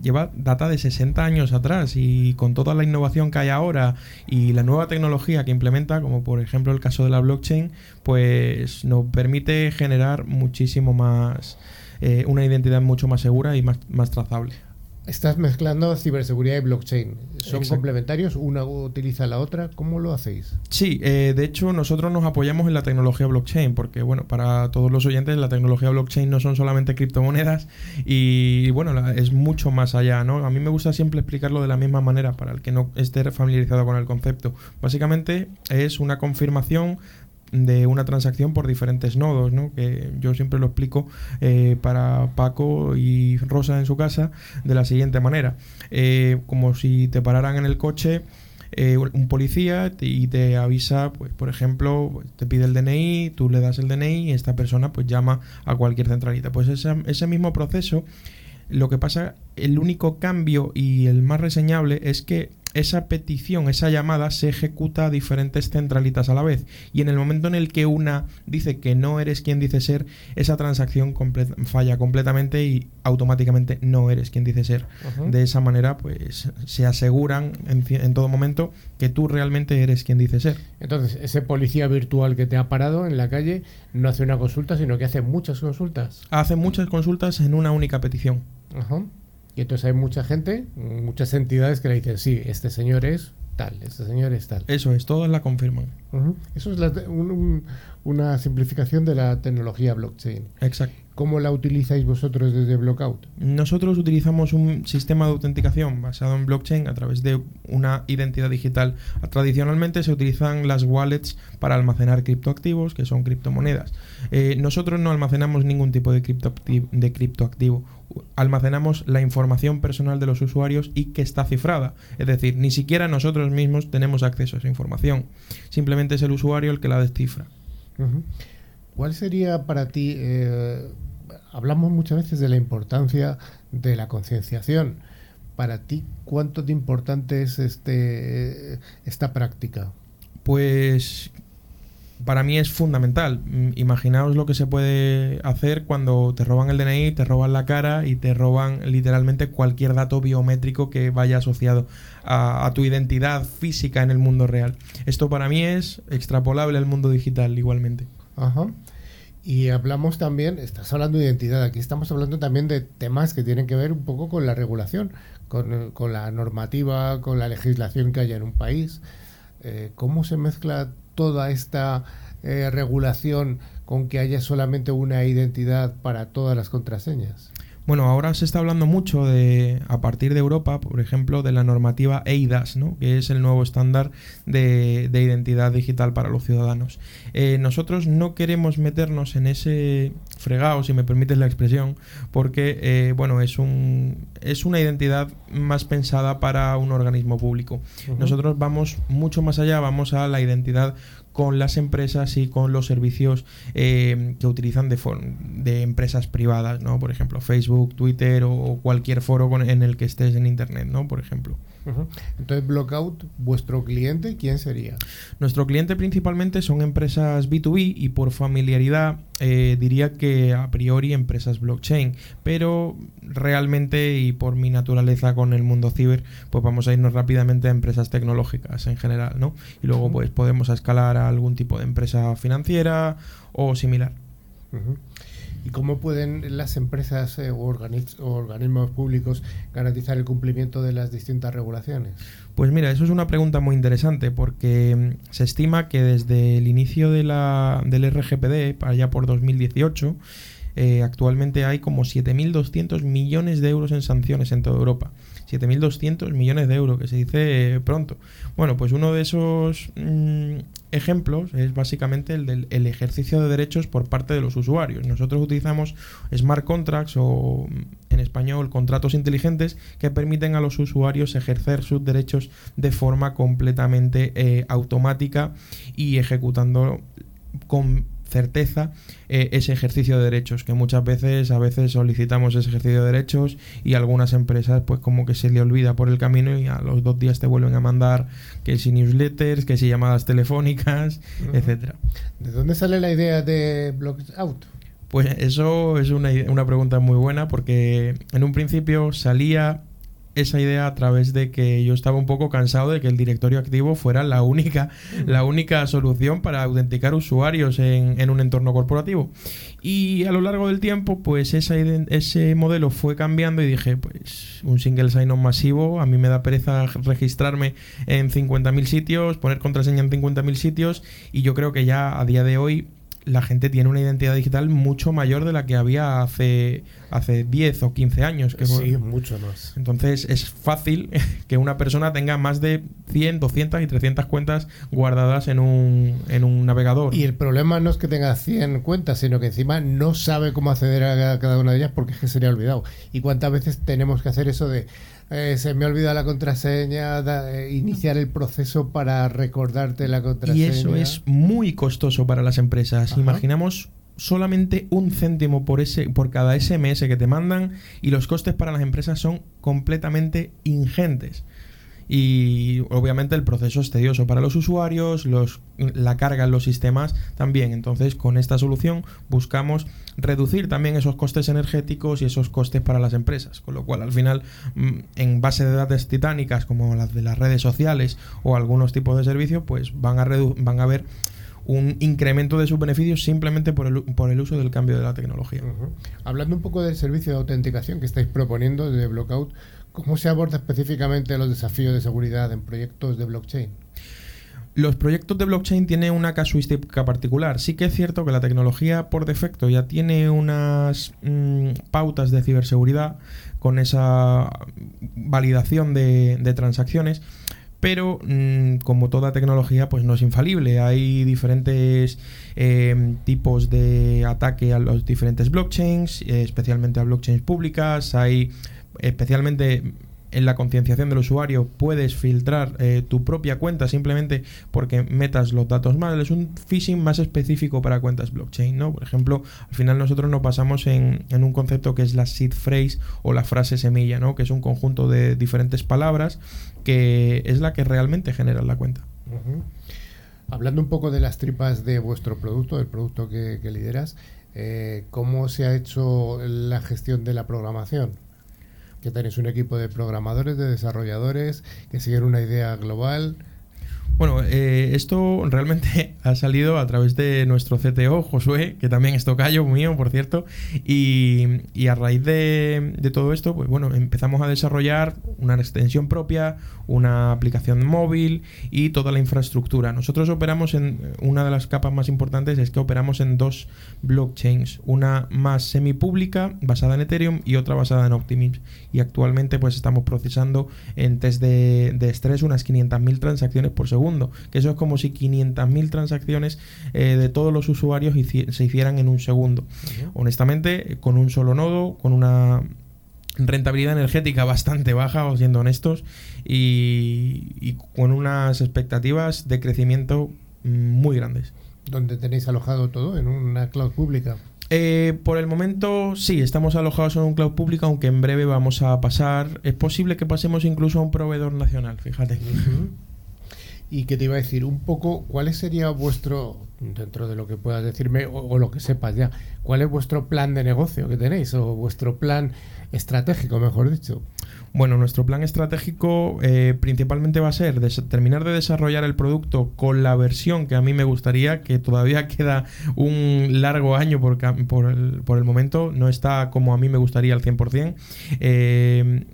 lleva data de 60 años atrás y con toda la innovación que hay ahora y la nueva tecnología que implementa, como por ejemplo el caso de la blockchain, pues nos permite generar muchísimo más, eh, una identidad mucho más segura y más, más trazable. Estás mezclando ciberseguridad y blockchain. ¿Son complementarios? ¿Una utiliza la otra? ¿Cómo lo hacéis? Sí, eh, de hecho nosotros nos apoyamos en la tecnología blockchain porque, bueno, para todos los oyentes la tecnología blockchain no son solamente criptomonedas y, bueno, es mucho más allá, ¿no? A mí me gusta siempre explicarlo de la misma manera para el que no esté familiarizado con el concepto. Básicamente es una confirmación de una transacción por diferentes nodos, ¿no? que yo siempre lo explico eh, para Paco y Rosa en su casa de la siguiente manera. Eh, como si te pararan en el coche eh, un policía y te avisa, pues, por ejemplo, te pide el DNI, tú le das el DNI y esta persona pues llama a cualquier centralita. Pues ese, ese mismo proceso lo que pasa, el único cambio y el más reseñable es que esa petición, esa llamada se ejecuta a diferentes centralitas a la vez. Y en el momento en el que una dice que no eres quien dice ser, esa transacción falla completamente y automáticamente no eres quien dice ser. De esa manera, pues se aseguran en, en, todo momento que tú realmente eres quien dice ser. Entonces, ese policía virtual que te ha parado en la calle no hace una consulta, sino que hace muchas consultas. Hace muchas consultas en una única petición. Ajá. Y entonces hay mucha gente, muchas entidades que le dicen, sí, este señor es tal, este señor es tal. Eso es, todas la confirman. Eso es una simplificación de la tecnología blockchain. Exacto. ¿Cómo la utilizáis vosotros desde Blockout? Nosotros utilizamos un sistema de autenticación basado en blockchain a través de una identidad digital. Tradicionalmente se utilizan las wallets para almacenar criptoactivos, que son criptomonedas. Eh, nosotros no almacenamos ningún tipo de, criptoactivo, de criptoactivo. Almacenamos la información personal de los usuarios y que está cifrada. Es decir, ni siquiera nosotros mismos tenemos acceso a esa información. Simplemente es el usuario el que la descifra. ¿Cuál sería para ti, eh, hablamos muchas veces de la importancia de la concienciación, para ti, ¿cuánto de importante es este, esta práctica? Pues para mí es fundamental. Mm, imaginaos lo que se puede hacer cuando te roban el DNI, te roban la cara y te roban literalmente cualquier dato biométrico que vaya asociado a, tu identidad física en el mundo real. Esto para mí es extrapolable al mundo digital igualmente. Ajá. Y hablamos también, estás hablando de identidad, aquí estamos hablando también de temas que tienen que ver un poco con la regulación, con, la normativa, con la legislación que haya en un país. Eh, ¿Cómo se mezcla toda esta eh, regulación con que haya solamente una identidad para todas las contraseñas? Bueno, ahora se está hablando mucho de, a partir de Europa, por ejemplo, de la normativa EIDAS, ¿no? que es el nuevo estándar de, identidad digital para los ciudadanos. Eh, nosotros no queremos meternos en ese fregado, si me permites la expresión, porque eh, bueno, es, un, es una identidad más pensada para un organismo público. Nosotros vamos mucho más allá, vamos a la identidad con las empresas y con los servicios eh, que utilizan de, de empresas privadas, ¿no? Por ejemplo, Facebook, Twitter o cualquier foro en el que estés en Internet, ¿no? Por ejemplo. Entonces, Blockout, vuestro cliente, ¿quién sería? Nuestro cliente principalmente son empresas B2B y por familiaridad eh, diría que a priori empresas blockchain, pero realmente y por mi naturaleza con el mundo ciber, pues vamos a irnos rápidamente a empresas tecnológicas en general, ¿no? Y luego pues podemos escalar a algún tipo de empresa financiera o similar. ¿Y cómo pueden las empresas eh, o, organismos públicos garantizar el cumplimiento de las distintas regulaciones? Pues mira, eso es una pregunta muy interesante porque mm, se estima que desde el inicio de la, del RGPD, allá por 2018, eh, actualmente hay como 7.200 millones de euros en sanciones en toda Europa. 7.200 millones de euros, que se dice eh, pronto. Bueno, pues uno de esos mm, ejemplos es básicamente el del ejercicio de derechos por parte de los usuarios. Nosotros utilizamos smart contracts o en español contratos inteligentes que permiten a los usuarios ejercer sus derechos de forma completamente eh, automática y ejecutando con certeza eh, ese ejercicio de derechos, que muchas veces, a veces solicitamos ese ejercicio de derechos y algunas empresas pues como que se le olvida por el camino y a los dos días te vuelven a mandar que si newsletters, que si llamadas telefónicas, etcétera. ¿De dónde sale la idea de Out? Pues eso es una, una pregunta muy buena porque en un principio salía esa idea a través de que yo estaba un poco cansado de que el directorio activo fuera la única, la única solución para autenticar usuarios en, en un entorno corporativo. Y a lo largo del tiempo, pues esa, ese modelo fue cambiando y dije, pues un single sign-on masivo, a mí me da pereza registrarme en 50.000 sitios, poner contraseña en 50.000 sitios y yo creo que ya a día de hoy la gente tiene una identidad digital mucho mayor de la que había hace, hace 10 o 15 años. Que sí, mucho más. Entonces es fácil <laughs> que una persona tenga más de 100, 200 y 300 cuentas guardadas en un, en un navegador. Y el problema no es que tenga 100 cuentas, sino que encima no sabe cómo acceder a cada una de ellas porque es que sería olvidado. ¿Y cuántas veces tenemos que hacer eso de eh, se me olvida la contraseña, eh, iniciar el proceso para recordarte la contraseña. Y eso es muy costoso para las empresas. Imaginamos solamente un céntimo por ese por cada SMS que te mandan y los costes para las empresas son completamente ingentes. Y obviamente el proceso es tedioso para los usuarios, los, la carga en los sistemas también. Entonces, con esta solución buscamos reducir también esos costes energéticos y esos costes para las empresas. Con lo cual, al final, mm, en base de datos titánicas como las de las redes sociales o algunos tipos de servicios, pues van a, van a ver un incremento de sus beneficios simplemente por el, por el uso del cambio de la tecnología. Hablando un poco del servicio de autenticación que estáis proponiendo de Blockout, ¿Cómo se aborda específicamente los desafíos de seguridad en proyectos de blockchain? Los proyectos de blockchain tienen una casuística particular. Sí que es cierto que la tecnología por defecto ya tiene unas mm, pautas de ciberseguridad con esa validación de, transacciones, pero mm, como toda tecnología pues no es infalible. Hay diferentes eh, tipos de ataque a los diferentes blockchains, eh, especialmente a blockchains públicas. Hay especialmente en la concienciación del usuario puedes filtrar eh, tu propia cuenta simplemente porque metas los datos mal. Es un phishing más específico para cuentas blockchain, ¿no? Por ejemplo, al final nosotros nos basamos en, un concepto que es la seed phrase o la frase semilla, ¿no? Que es un conjunto de diferentes palabras que es la que realmente genera la cuenta. Hablando un poco de las tripas de vuestro producto, del producto que, lideras, eh, ¿cómo se ha hecho la gestión de la programación? Que tenéis un equipo de programadores, de desarrolladores, que siguen una idea global. Bueno, eh, esto realmente <laughs> ha salido a través de nuestro CTO, Josué, que también es tocayo mío, por cierto, y, a raíz de, de, todo esto, pues bueno, empezamos a desarrollar una extensión propia, una aplicación móvil y toda la infraestructura. Nosotros operamos en una de las capas más importantes es que operamos en dos blockchains, una más semipública basada en Ethereum y otra basada en Optimism. Y actualmente pues estamos procesando en test de, estrés unas 500.000 transacciones por segundo, que eso es como si 500.000 transacciones eh, de todos los usuarios se hicieran en un segundo. Honestamente, con un solo nodo, con una rentabilidad energética bastante baja, siendo honestos, y, con unas expectativas de crecimiento muy grandes. ¿Dónde tenéis alojado todo? ¿En una cloud pública? Eh, por el momento sí, estamos alojados en un cloud público, aunque en breve vamos a pasar. Es posible que pasemos incluso a un proveedor nacional, fíjate. Y que te iba a decir un poco, ¿cuál sería vuestro, dentro de lo que puedas decirme o, lo que sepas ya, cuál es vuestro plan de negocio que tenéis o vuestro plan estratégico, mejor dicho? Bueno, nuestro plan estratégico eh, principalmente va a ser terminar de desarrollar el producto con la versión que a mí me gustaría, que todavía <laughs> queda un largo año por, por, el, por el momento, no está como a mí me gustaría al 100%. Eh,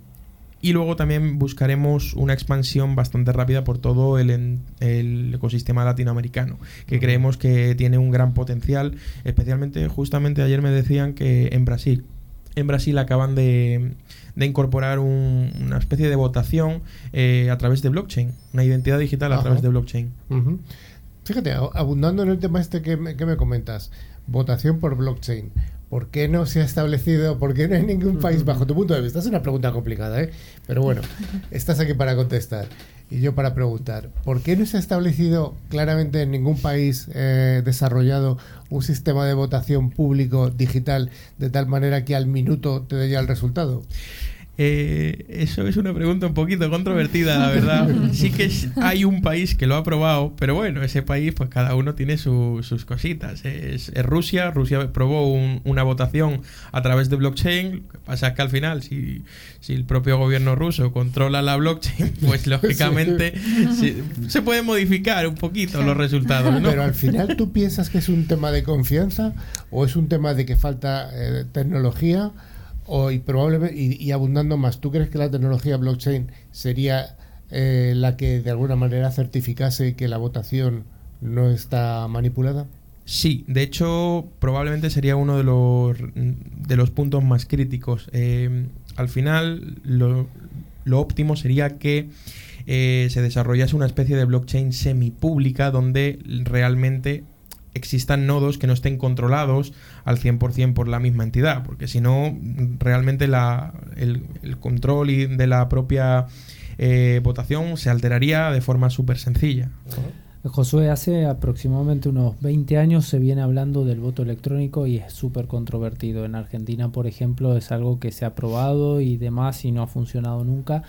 y luego también buscaremos una expansión bastante rápida por todo el, el, ecosistema latinoamericano, que creemos que tiene un gran potencial, especialmente justamente ayer me decían que en Brasil, en Brasil acaban de, de incorporar una especie de votación eh, a través de blockchain, una identidad digital a través de blockchain. Fíjate, abundando en el tema este que me, que me comentas, votación por blockchain. ¿Por qué no se ha establecido? ¿Por qué no hay ningún país bajo tu punto de vista? Es una pregunta complicada, ¿eh? Pero bueno, <laughs> estás aquí para contestar y yo para preguntar. ¿Por qué no se ha establecido claramente en ningún país eh, desarrollado un sistema de votación público digital de tal manera que al minuto te dé ya el resultado? Eh, eso es una pregunta un poquito controvertida, la verdad. <laughs> Sí que hay un país que lo ha probado, pero bueno, ese país, pues cada uno tiene sus cositas. Es, Rusia, Rusia probó una votación a través de blockchain. Lo que pasa es que al final, si, el propio gobierno ruso controla la blockchain, <laughs> pues lógicamente se puede modificar un poquito los resultados. Pero al final, ¿tú piensas que es un tema de confianza o es un tema de que falta eh, tecnología? Y probablemente y, abundando más, ¿tú crees que la tecnología blockchain sería eh, la que de alguna manera certificase que la votación no está manipulada? Sí, de hecho probablemente sería uno de los, de los puntos más críticos. Eh, al final lo, óptimo sería que eh, se desarrollase una especie de blockchain semipública donde realmente existan nodos que no estén controlados al 100% por la misma entidad, porque si no, realmente la, el, control y de la propia eh, votación se alteraría de forma súper sencilla. Josué, hace aproximadamente unos 20 años se viene hablando del voto electrónico y es súper controvertido. En Argentina, por ejemplo, es algo que se ha probado y demás y no ha funcionado nunca.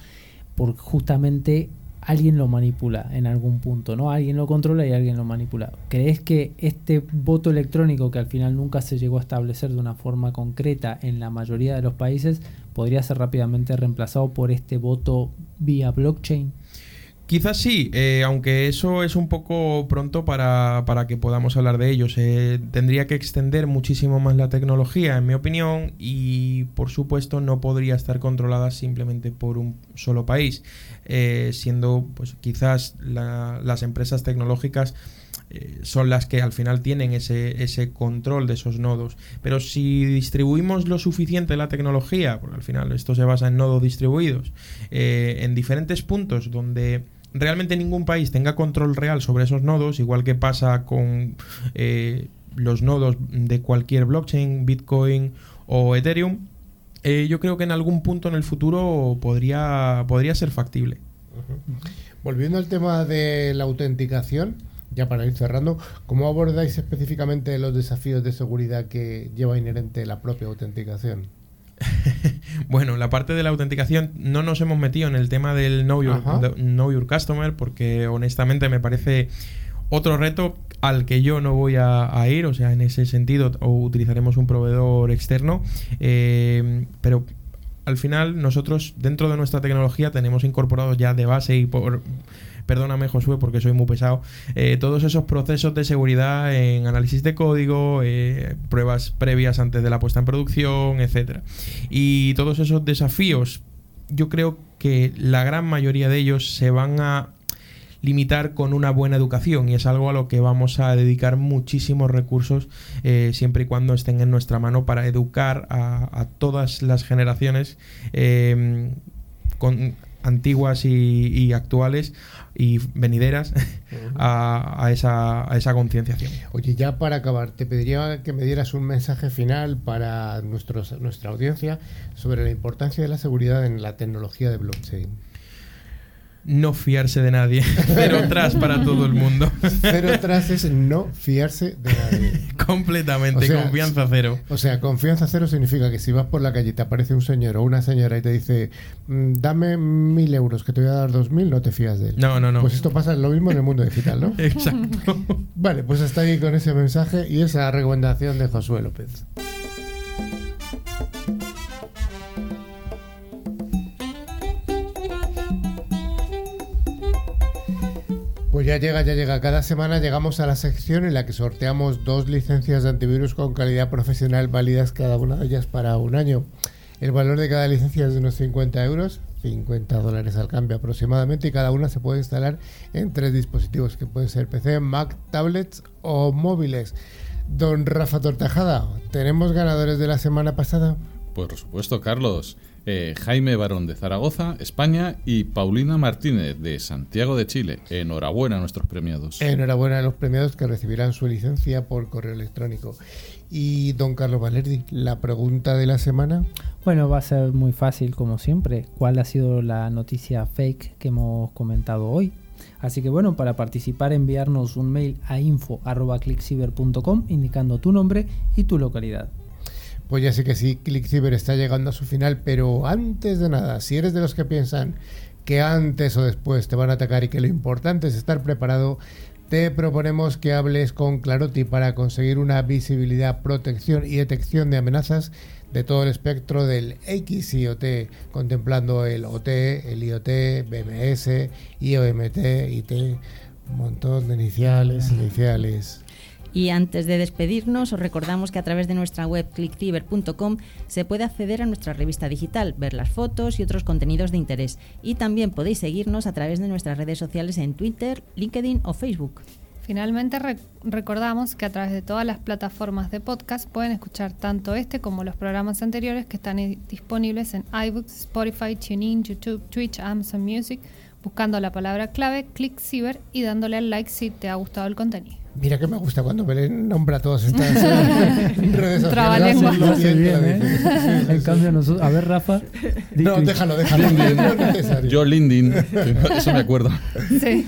por justamente alguien lo manipula en algún punto, ¿no? Alguien lo controla y alguien lo manipula. ¿Crees que este voto electrónico, que al final nunca se llegó a establecer de una forma concreta en la mayoría de los países, podría ser rápidamente reemplazado por este voto vía blockchain? Quizás sí, eh, aunque eso es un poco pronto para, que podamos hablar de ello. Se tendría que extender muchísimo más la tecnología, en mi opinión, y por supuesto no podría estar controlada simplemente por un solo país, eh, siendo pues quizás las empresas tecnológicas eh, son las que al final tienen ese, ese control de esos nodos. Pero si distribuimos lo suficiente la tecnología, porque al final esto se basa en nodos distribuidos, en diferentes puntos donde realmente ningún país tenga control real sobre esos nodos, igual que pasa con eh, los nodos de cualquier blockchain, Bitcoin o Ethereum, eh, yo creo que en algún punto en el futuro podría, podría ser factible. Volviendo al tema de la autenticación, ya para ir cerrando, ¿cómo abordáis específicamente los desafíos de seguridad que lleva inherente la propia autenticación? <laughs> bueno, la parte de la autenticación no nos hemos metido en el tema del know your, Customer porque honestamente me parece otro reto al que yo no voy a, ir, o sea, en ese sentido o utilizaremos un proveedor externo, eh, pero al final nosotros dentro de nuestra tecnología tenemos incorporados ya de base y por perdóname Josué porque soy muy pesado, eh, todos esos procesos de seguridad en análisis de código, eh, pruebas previas antes de la puesta en producción, etcétera. Y todos esos desafíos, yo creo que la gran mayoría de ellos se van a limitar con una buena educación y es algo a lo que vamos a dedicar muchísimos recursos eh, siempre y cuando estén en nuestra mano para educar a, todas las generaciones con, antiguas y, actuales y venideras <laughs> a, esa, a esa concienciación. Oye, ya para acabar, te pediría que me dieras un mensaje final para nuestros, nuestra audiencia sobre la importancia de la seguridad en la tecnología de blockchain no fiarse de nadie. <laughs> Cero tras para todo el mundo. Cero tras es no fiarse de nadie. <laughs> Completamente, confianza cero. O sea, confianza cero significa que si vas por la calle y te aparece un señor o una señora y te dice, mm, dame mil euros, que te voy a dar dos mil, no te fías de él. No, no, no. Pues esto pasa lo mismo en el mundo digital, ¿no? <laughs> Exacto. Vale, pues hasta ahí con ese mensaje y esa recomendación de Josué López. Pues ya llega, ya llega. Cada semana llegamos a la sección en la que sorteamos dos licencias de antivirus con calidad profesional válidas cada una de ellas para un año. El valor de cada licencia es de unos 50 euros, 50 dólares al cambio aproximadamente, y cada una se puede instalar en tres dispositivos que pueden ser PC, Mac, tablets o móviles. Don Rafa Tortajada, ¿tenemos ganadores de la semana pasada? Por supuesto, Carlos. Eh, Jaime Barón de Zaragoza, España, y Paulina Martínez de Santiago de Chile. Enhorabuena a nuestros premiados. Enhorabuena a los premiados que recibirán su licencia por correo electrónico. Y don Carlos Valerdi, la pregunta de la semana. Bueno, va a ser muy fácil como siempre. ¿Cuál ha sido la noticia fake que hemos comentado hoy? Así que bueno, para participar enviarnos un mail a info.clickciber.com indicando tu nombre y tu localidad. Pues ya sé que sí, ClickCiber está llegando a su final, pero antes de nada, si eres de los que piensan que antes o después te van a atacar y que lo importante es estar preparado, te proponemos que hables con Claroti para conseguir una visibilidad, protección y detección de amenazas de todo el espectro del XIOT, contemplando el OT, el IoT, BMS, IOMT, IT, un montón de iniciales, iniciales. Y antes de despedirnos, os recordamos que a través de nuestra web clickciber.com se puede acceder a nuestra revista digital, ver las fotos y otros contenidos de interés. Y también podéis seguirnos a través de nuestras redes sociales en Twitter, LinkedIn o Facebook. Finalmente recordamos que a través de todas las plataformas de podcast pueden escuchar tanto este como los programas anteriores que están disponibles en iBooks, Spotify, TuneIn, YouTube, Twitch, Amazon Music, buscando la palabra clave ClickCiber y dándole al like si te ha gustado el contenido. Mira que me gusta cuando Belén nombra todas estas <laughs> redes sociales. ¿eh? En cambio, nosotros. A ver, Rafa. No, déjalo, déjalo. <laughs> Yo, Lindin. Eso me acuerdo. Sí.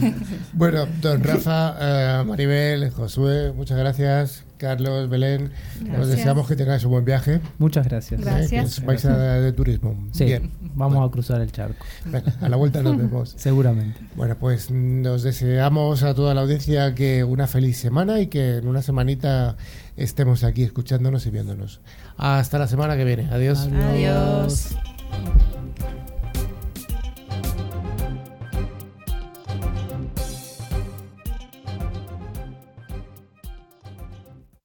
Bueno, don Rafa, eh, Maribel, Josué, muchas gracias. Carlos, Belén. Nos Gracias. deseamos que tengáis un buen viaje. Muchas gracias. ¿eh? Gracias. Que vais a de turismo. Sí, Bien. vamos a cruzar el charco, Venga, a la vuelta nos vemos. <laughs> seguramente. Bueno, pues nos deseamos a toda la audiencia que una feliz semana y que en una semanita estemos aquí escuchándonos y viéndonos. Hasta la semana que viene. Adiós. Adiós.